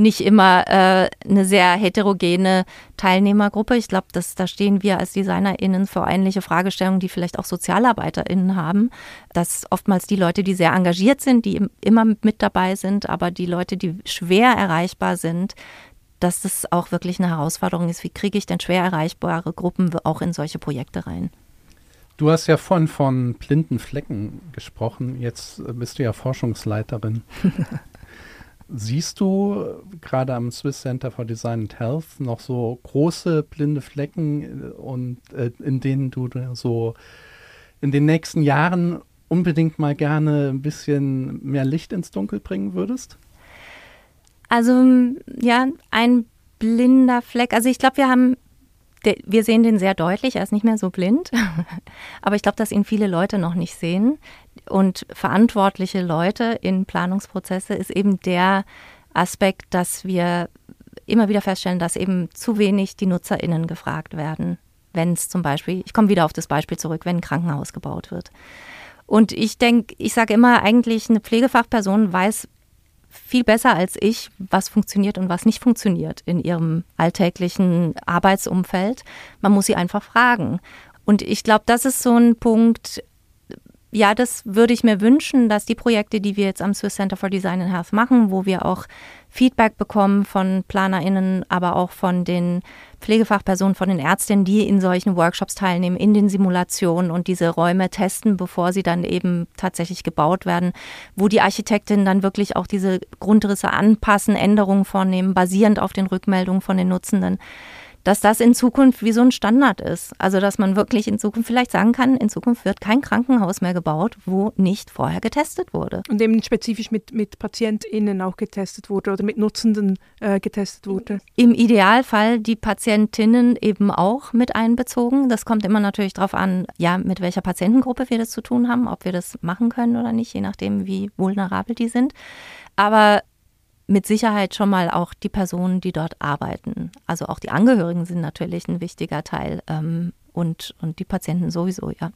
nicht immer äh, eine sehr heterogene Teilnehmergruppe. Ich glaube, da stehen wir als DesignerInnen vor ähnliche Fragestellungen, die vielleicht auch SozialarbeiterInnen haben. Dass oftmals die Leute, die sehr engagiert sind, die immer mit dabei sind, aber die Leute, die schwer erreichbar sind, dass das auch wirklich eine Herausforderung ist. Wie kriege ich denn schwer erreichbare Gruppen auch in solche Projekte rein? Du hast ja vorhin von blinden Flecken gesprochen. Jetzt bist du ja Forschungsleiterin. Siehst du gerade am Swiss Center for Design and Health noch so große blinde Flecken äh, und äh, in denen du so in den nächsten Jahren unbedingt mal gerne ein bisschen mehr Licht ins Dunkel bringen würdest? Also ja, ein blinder Fleck. Also ich glaube, wir haben wir sehen den sehr deutlich, er ist nicht mehr so blind. Aber ich glaube, dass ihn viele Leute noch nicht sehen. Und verantwortliche Leute in Planungsprozesse ist eben der Aspekt, dass wir immer wieder feststellen, dass eben zu wenig die NutzerInnen gefragt werden. Wenn es zum Beispiel, ich komme wieder auf das Beispiel zurück, wenn ein Krankenhaus gebaut wird. Und ich denke, ich sage immer, eigentlich eine Pflegefachperson weiß viel besser als ich, was funktioniert und was nicht funktioniert in ihrem alltäglichen Arbeitsumfeld. Man muss sie einfach fragen. Und ich glaube, das ist so ein Punkt, ja, das würde ich mir wünschen, dass die Projekte, die wir jetzt am Swiss Center for Design and Health machen, wo wir auch Feedback bekommen von PlanerInnen, aber auch von den Pflegefachpersonen, von den Ärztinnen, die in solchen Workshops teilnehmen, in den Simulationen und diese Räume testen, bevor sie dann eben tatsächlich gebaut werden, wo die Architektinnen dann wirklich auch diese Grundrisse anpassen, Änderungen vornehmen, basierend auf den Rückmeldungen von den Nutzenden dass das in Zukunft wie so ein Standard ist. Also dass man wirklich in Zukunft vielleicht sagen kann, in Zukunft wird kein Krankenhaus mehr gebaut, wo nicht vorher getestet wurde. Und eben spezifisch mit, mit PatientInnen auch getestet wurde oder mit Nutzenden äh, getestet wurde. Im Idealfall die Patientinnen eben auch mit einbezogen. Das kommt immer natürlich darauf an, ja, mit welcher Patientengruppe wir das zu tun haben, ob wir das machen können oder nicht, je nachdem, wie vulnerabel die sind. Aber mit Sicherheit schon mal auch die Personen, die dort arbeiten. Also auch die Angehörigen sind natürlich ein wichtiger Teil ähm, und, und die Patienten sowieso, ja.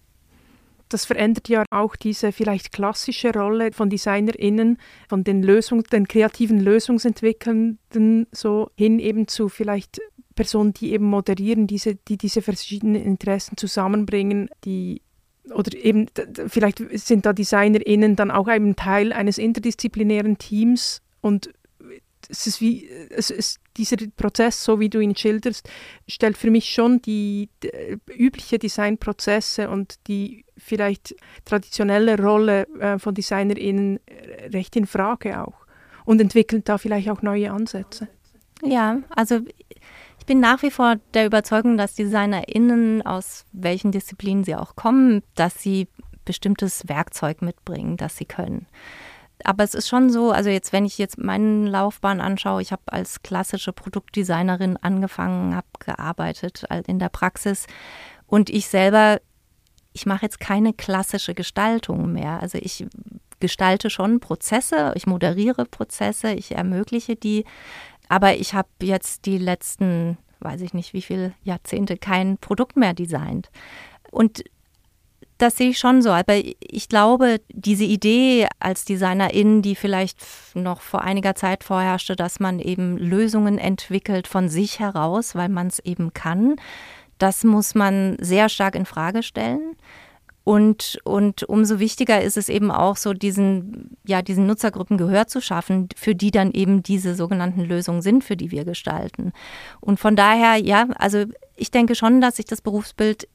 Das verändert ja auch diese vielleicht klassische Rolle von DesignerInnen, von den Lösungs-, den kreativen Lösungsentwickelnden so hin eben zu vielleicht Personen, die eben moderieren, diese, die diese verschiedenen Interessen zusammenbringen, die oder eben vielleicht sind da DesignerInnen dann auch ein Teil eines interdisziplinären Teams und es ist wie, es ist dieser Prozess, so wie du ihn schilderst, stellt für mich schon die, die übliche Designprozesse und die vielleicht traditionelle Rolle äh, von DesignerInnen recht in Frage auch und entwickelt da vielleicht auch neue Ansätze. Ja, also ich bin nach wie vor der Überzeugung, dass DesignerInnen, aus welchen Disziplinen sie auch kommen, dass sie bestimmtes Werkzeug mitbringen, das sie können. Aber es ist schon so, also jetzt, wenn ich jetzt meine Laufbahn anschaue, ich habe als klassische Produktdesignerin angefangen, habe gearbeitet in der Praxis und ich selber, ich mache jetzt keine klassische Gestaltung mehr. Also ich gestalte schon Prozesse, ich moderiere Prozesse, ich ermögliche die, aber ich habe jetzt die letzten, weiß ich nicht wie viele Jahrzehnte kein Produkt mehr designt. Und das sehe ich schon so. Aber ich glaube, diese Idee als Designerin, die vielleicht noch vor einiger Zeit vorherrschte, dass man eben Lösungen entwickelt von sich heraus, weil man es eben kann, das muss man sehr stark in Frage stellen. Und, und umso wichtiger ist es eben auch so, diesen, ja, diesen Nutzergruppen Gehör zu schaffen, für die dann eben diese sogenannten Lösungen sind, für die wir gestalten. Und von daher, ja, also ich denke schon, dass sich das Berufsbild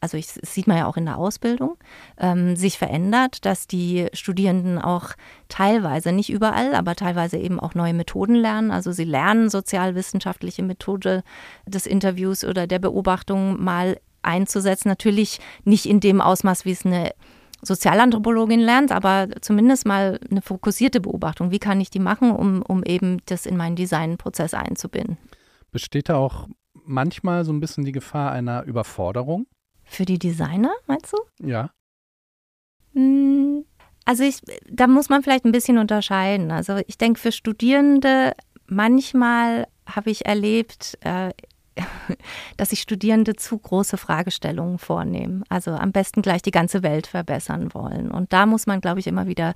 also ich, das sieht man ja auch in der Ausbildung, ähm, sich verändert, dass die Studierenden auch teilweise, nicht überall, aber teilweise eben auch neue Methoden lernen. Also sie lernen sozialwissenschaftliche Methode des Interviews oder der Beobachtung mal einzusetzen. Natürlich nicht in dem Ausmaß, wie es eine Sozialanthropologin lernt, aber zumindest mal eine fokussierte Beobachtung. Wie kann ich die machen, um, um eben das in meinen Designprozess einzubinden? Besteht da auch manchmal so ein bisschen die Gefahr einer Überforderung? Für die Designer, meinst du? Ja. Hm, also ich, da muss man vielleicht ein bisschen unterscheiden. Also ich denke, für Studierende manchmal habe ich erlebt, äh, dass sich Studierende zu große Fragestellungen vornehmen. Also am besten gleich die ganze Welt verbessern wollen. Und da muss man, glaube ich, immer wieder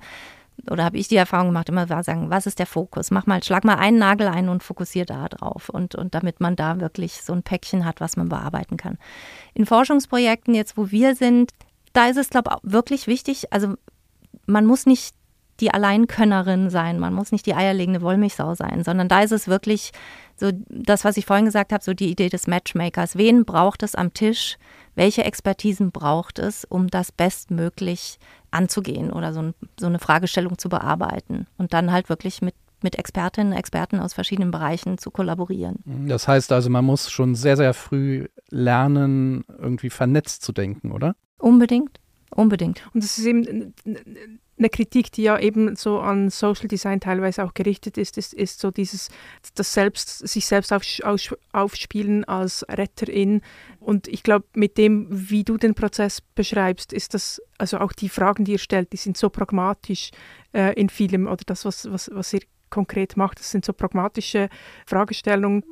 oder habe ich die Erfahrung gemacht, immer sagen, was ist der Fokus? Mach mal, schlag mal einen Nagel ein und fokussiere da drauf. Und, und damit man da wirklich so ein Päckchen hat, was man bearbeiten kann. In Forschungsprojekten, jetzt wo wir sind, da ist es, glaube ich, wirklich wichtig, also man muss nicht die Alleinkönnerin sein, man muss nicht die eierlegende Wollmilchsau sein, sondern da ist es wirklich so das, was ich vorhin gesagt habe, so die Idee des Matchmakers. Wen braucht es am Tisch? Welche Expertisen braucht es, um das bestmöglich anzugehen oder so, ein, so eine Fragestellung zu bearbeiten und dann halt wirklich mit mit Expertinnen und Experten aus verschiedenen Bereichen zu kollaborieren. Das heißt also, man muss schon sehr, sehr früh lernen, irgendwie vernetzt zu denken, oder? Unbedingt, unbedingt. Und das ist eben eine Kritik, die ja eben so an Social Design teilweise auch gerichtet ist, ist, ist so dieses, das selbst, sich selbst auf, auf, aufspielen als Retterin. Und ich glaube, mit dem, wie du den Prozess beschreibst, ist das, also auch die Fragen, die ihr stellt, die sind so pragmatisch äh, in vielem oder das, was, was, was ihr konkret macht, das sind so pragmatische Fragestellungen,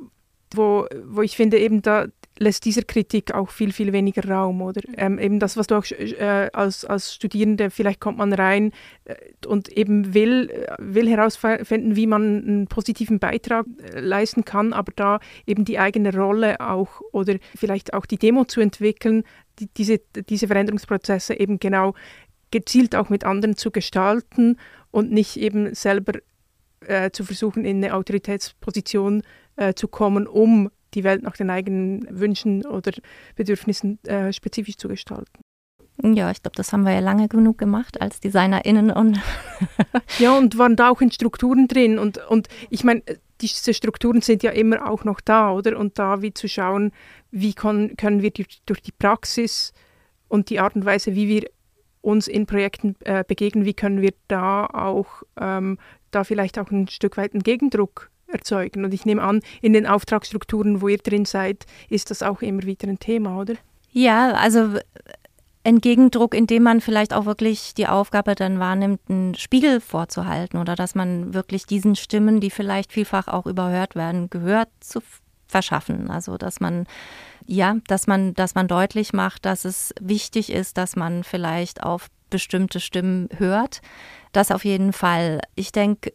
wo, wo ich finde, eben da lässt dieser Kritik auch viel, viel weniger Raum, oder? Ähm, eben das, was du auch äh, als, als Studierende, vielleicht kommt man rein äh, und eben will, äh, will herausfinden, wie man einen positiven Beitrag äh, leisten kann, aber da eben die eigene Rolle auch oder vielleicht auch die Demo zu entwickeln, die, diese, diese Veränderungsprozesse eben genau gezielt auch mit anderen zu gestalten und nicht eben selber äh, zu versuchen, in eine Autoritätsposition äh, zu kommen, um die Welt nach den eigenen Wünschen oder Bedürfnissen äh, spezifisch zu gestalten. Ja, ich glaube, das haben wir ja lange genug gemacht als DesignerInnen und ja, und waren da auch in Strukturen drin. Und, und ich meine, diese Strukturen sind ja immer auch noch da, oder? Und da wie zu schauen, wie können wir die, durch die Praxis und die Art und Weise, wie wir uns in Projekten äh, begegnen, wie können wir da auch ähm, da vielleicht auch ein Stück weit einen Gegendruck erzeugen. Und ich nehme an, in den Auftragsstrukturen, wo ihr drin seid, ist das auch immer wieder ein Thema, oder? Ja, also ein Gegendruck, indem man vielleicht auch wirklich die Aufgabe dann wahrnimmt, einen Spiegel vorzuhalten oder dass man wirklich diesen Stimmen, die vielleicht vielfach auch überhört werden, Gehör zu verschaffen. Also dass man ja, dass man, dass man deutlich macht, dass es wichtig ist, dass man vielleicht auf bestimmte Stimmen hört. Das auf jeden Fall. Ich denke,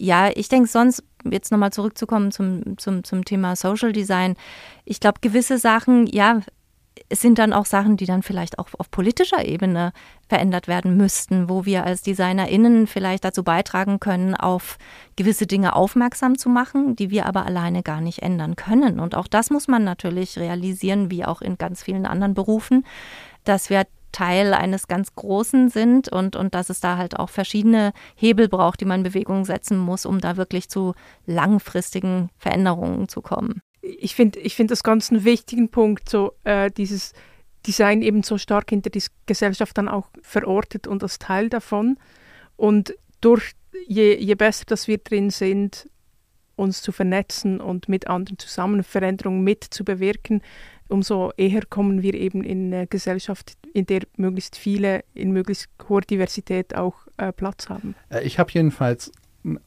ja, ich denke sonst, jetzt nochmal zurückzukommen zum, zum, zum Thema Social Design. Ich glaube, gewisse Sachen, ja, es sind dann auch Sachen, die dann vielleicht auch auf politischer Ebene verändert werden müssten, wo wir als DesignerInnen vielleicht dazu beitragen können, auf gewisse Dinge aufmerksam zu machen, die wir aber alleine gar nicht ändern können. Und auch das muss man natürlich realisieren, wie auch in ganz vielen anderen Berufen, dass wir Teil eines ganz Großen sind und, und dass es da halt auch verschiedene Hebel braucht, die man in Bewegung setzen muss, um da wirklich zu langfristigen Veränderungen zu kommen. Ich finde ich find das ganz einen wichtigen Punkt, so äh, dieses Design eben so stark hinter die Gesellschaft dann auch verortet und als Teil davon. Und durch je, je besser, dass wir drin sind, uns zu vernetzen und mit anderen zusammen Veränderungen mit zu bewirken, umso eher kommen wir eben in eine Gesellschaft, in der möglichst viele in möglichst hoher Diversität auch äh, Platz haben. Äh, ich habe jedenfalls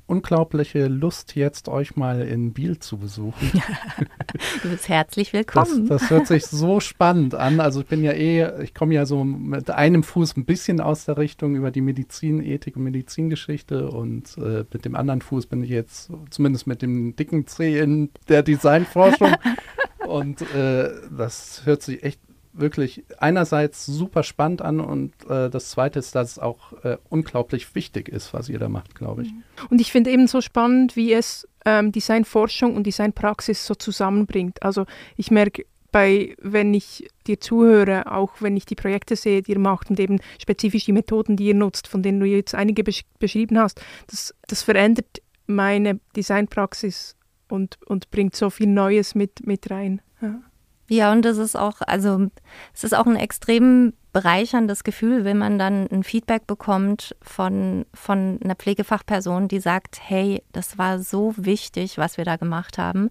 unglaubliche Lust, jetzt euch mal in Biel zu besuchen. du bist herzlich willkommen. Das, das, hört sich so spannend an. Also ich bin ja eh, ich komme ja so mit einem Fuß ein bisschen aus der Richtung über die Medizinethik und Medizingeschichte und äh, mit dem anderen Fuß bin ich jetzt zumindest mit dem dicken C in der Designforschung. und äh, das hört sich echt wirklich einerseits super spannend an und äh, das Zweite ist, dass es auch äh, unglaublich wichtig ist, was ihr da macht, glaube ich. Mhm. Und ich finde eben so spannend, wie es ähm, Designforschung und Designpraxis so zusammenbringt. Also ich merke bei, wenn ich dir zuhöre, auch wenn ich die Projekte sehe, die ihr macht und eben spezifisch die Methoden, die ihr nutzt, von denen du jetzt einige besch beschrieben hast, das, das verändert meine Designpraxis und, und bringt so viel Neues mit, mit rein. Ja. Ja, und es ist auch, also es ist auch ein extrem bereicherndes Gefühl, wenn man dann ein Feedback bekommt von, von einer Pflegefachperson, die sagt, hey, das war so wichtig, was wir da gemacht haben.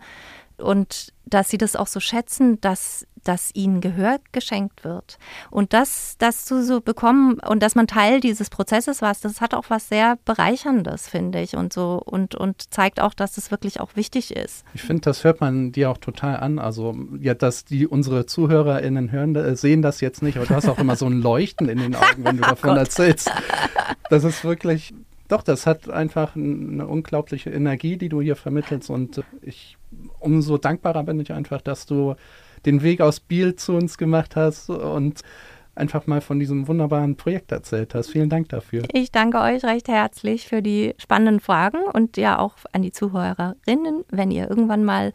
Und dass sie das auch so schätzen, dass dass ihnen Gehör geschenkt wird. Und das, das zu so bekommen und dass man Teil dieses Prozesses war, das hat auch was sehr Bereicherndes, finde ich, und so und, und zeigt auch, dass es wirklich auch wichtig ist. Ich finde, das hört man dir auch total an. Also, ja, dass die unsere ZuhörerInnen hören, äh, sehen das jetzt nicht, aber du hast auch immer so ein Leuchten in den Augen, wenn du davon erzählst. Das ist wirklich, doch, das hat einfach eine unglaubliche Energie, die du hier vermittelst und ich umso dankbarer bin ich einfach, dass du den Weg aus Biel zu uns gemacht hast und einfach mal von diesem wunderbaren Projekt erzählt hast. Vielen Dank dafür. Ich danke euch recht herzlich für die spannenden Fragen und ja auch an die Zuhörerinnen, wenn ihr irgendwann mal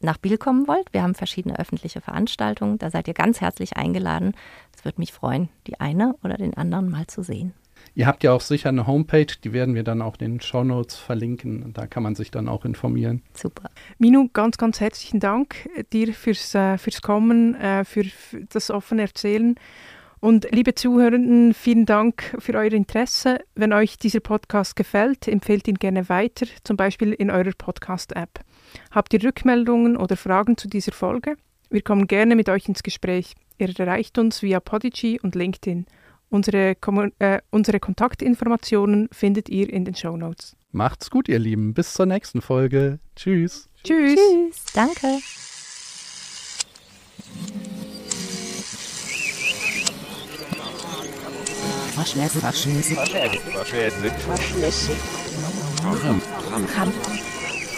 nach Biel kommen wollt. Wir haben verschiedene öffentliche Veranstaltungen. Da seid ihr ganz herzlich eingeladen. Es würde mich freuen, die eine oder den anderen mal zu sehen. Ihr habt ja auch sicher eine Homepage, die werden wir dann auch in den Shownotes verlinken. Da kann man sich dann auch informieren. Super. Minu, ganz, ganz herzlichen Dank dir fürs, äh, fürs Kommen, äh, für, für das offene Erzählen. Und liebe Zuhörenden, vielen Dank für euer Interesse. Wenn euch dieser Podcast gefällt, empfehlt ihn gerne weiter, zum Beispiel in eurer Podcast-App. Habt ihr Rückmeldungen oder Fragen zu dieser Folge? Wir kommen gerne mit euch ins Gespräch. Ihr erreicht uns via Podigy und LinkedIn. Unsere, äh, unsere Kontaktinformationen findet ihr in den Show Notes. Macht's gut, ihr Lieben. Bis zur nächsten Folge. Tschüss. Tschüss. Tschüss. Danke. Verschnässe, verschnässe. Verschnässe, verschnässe. Verschnässe.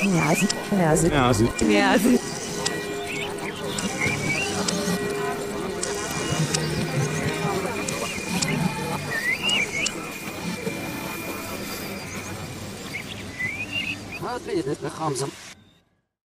Nase, Nase. Nase. Nase. خامزم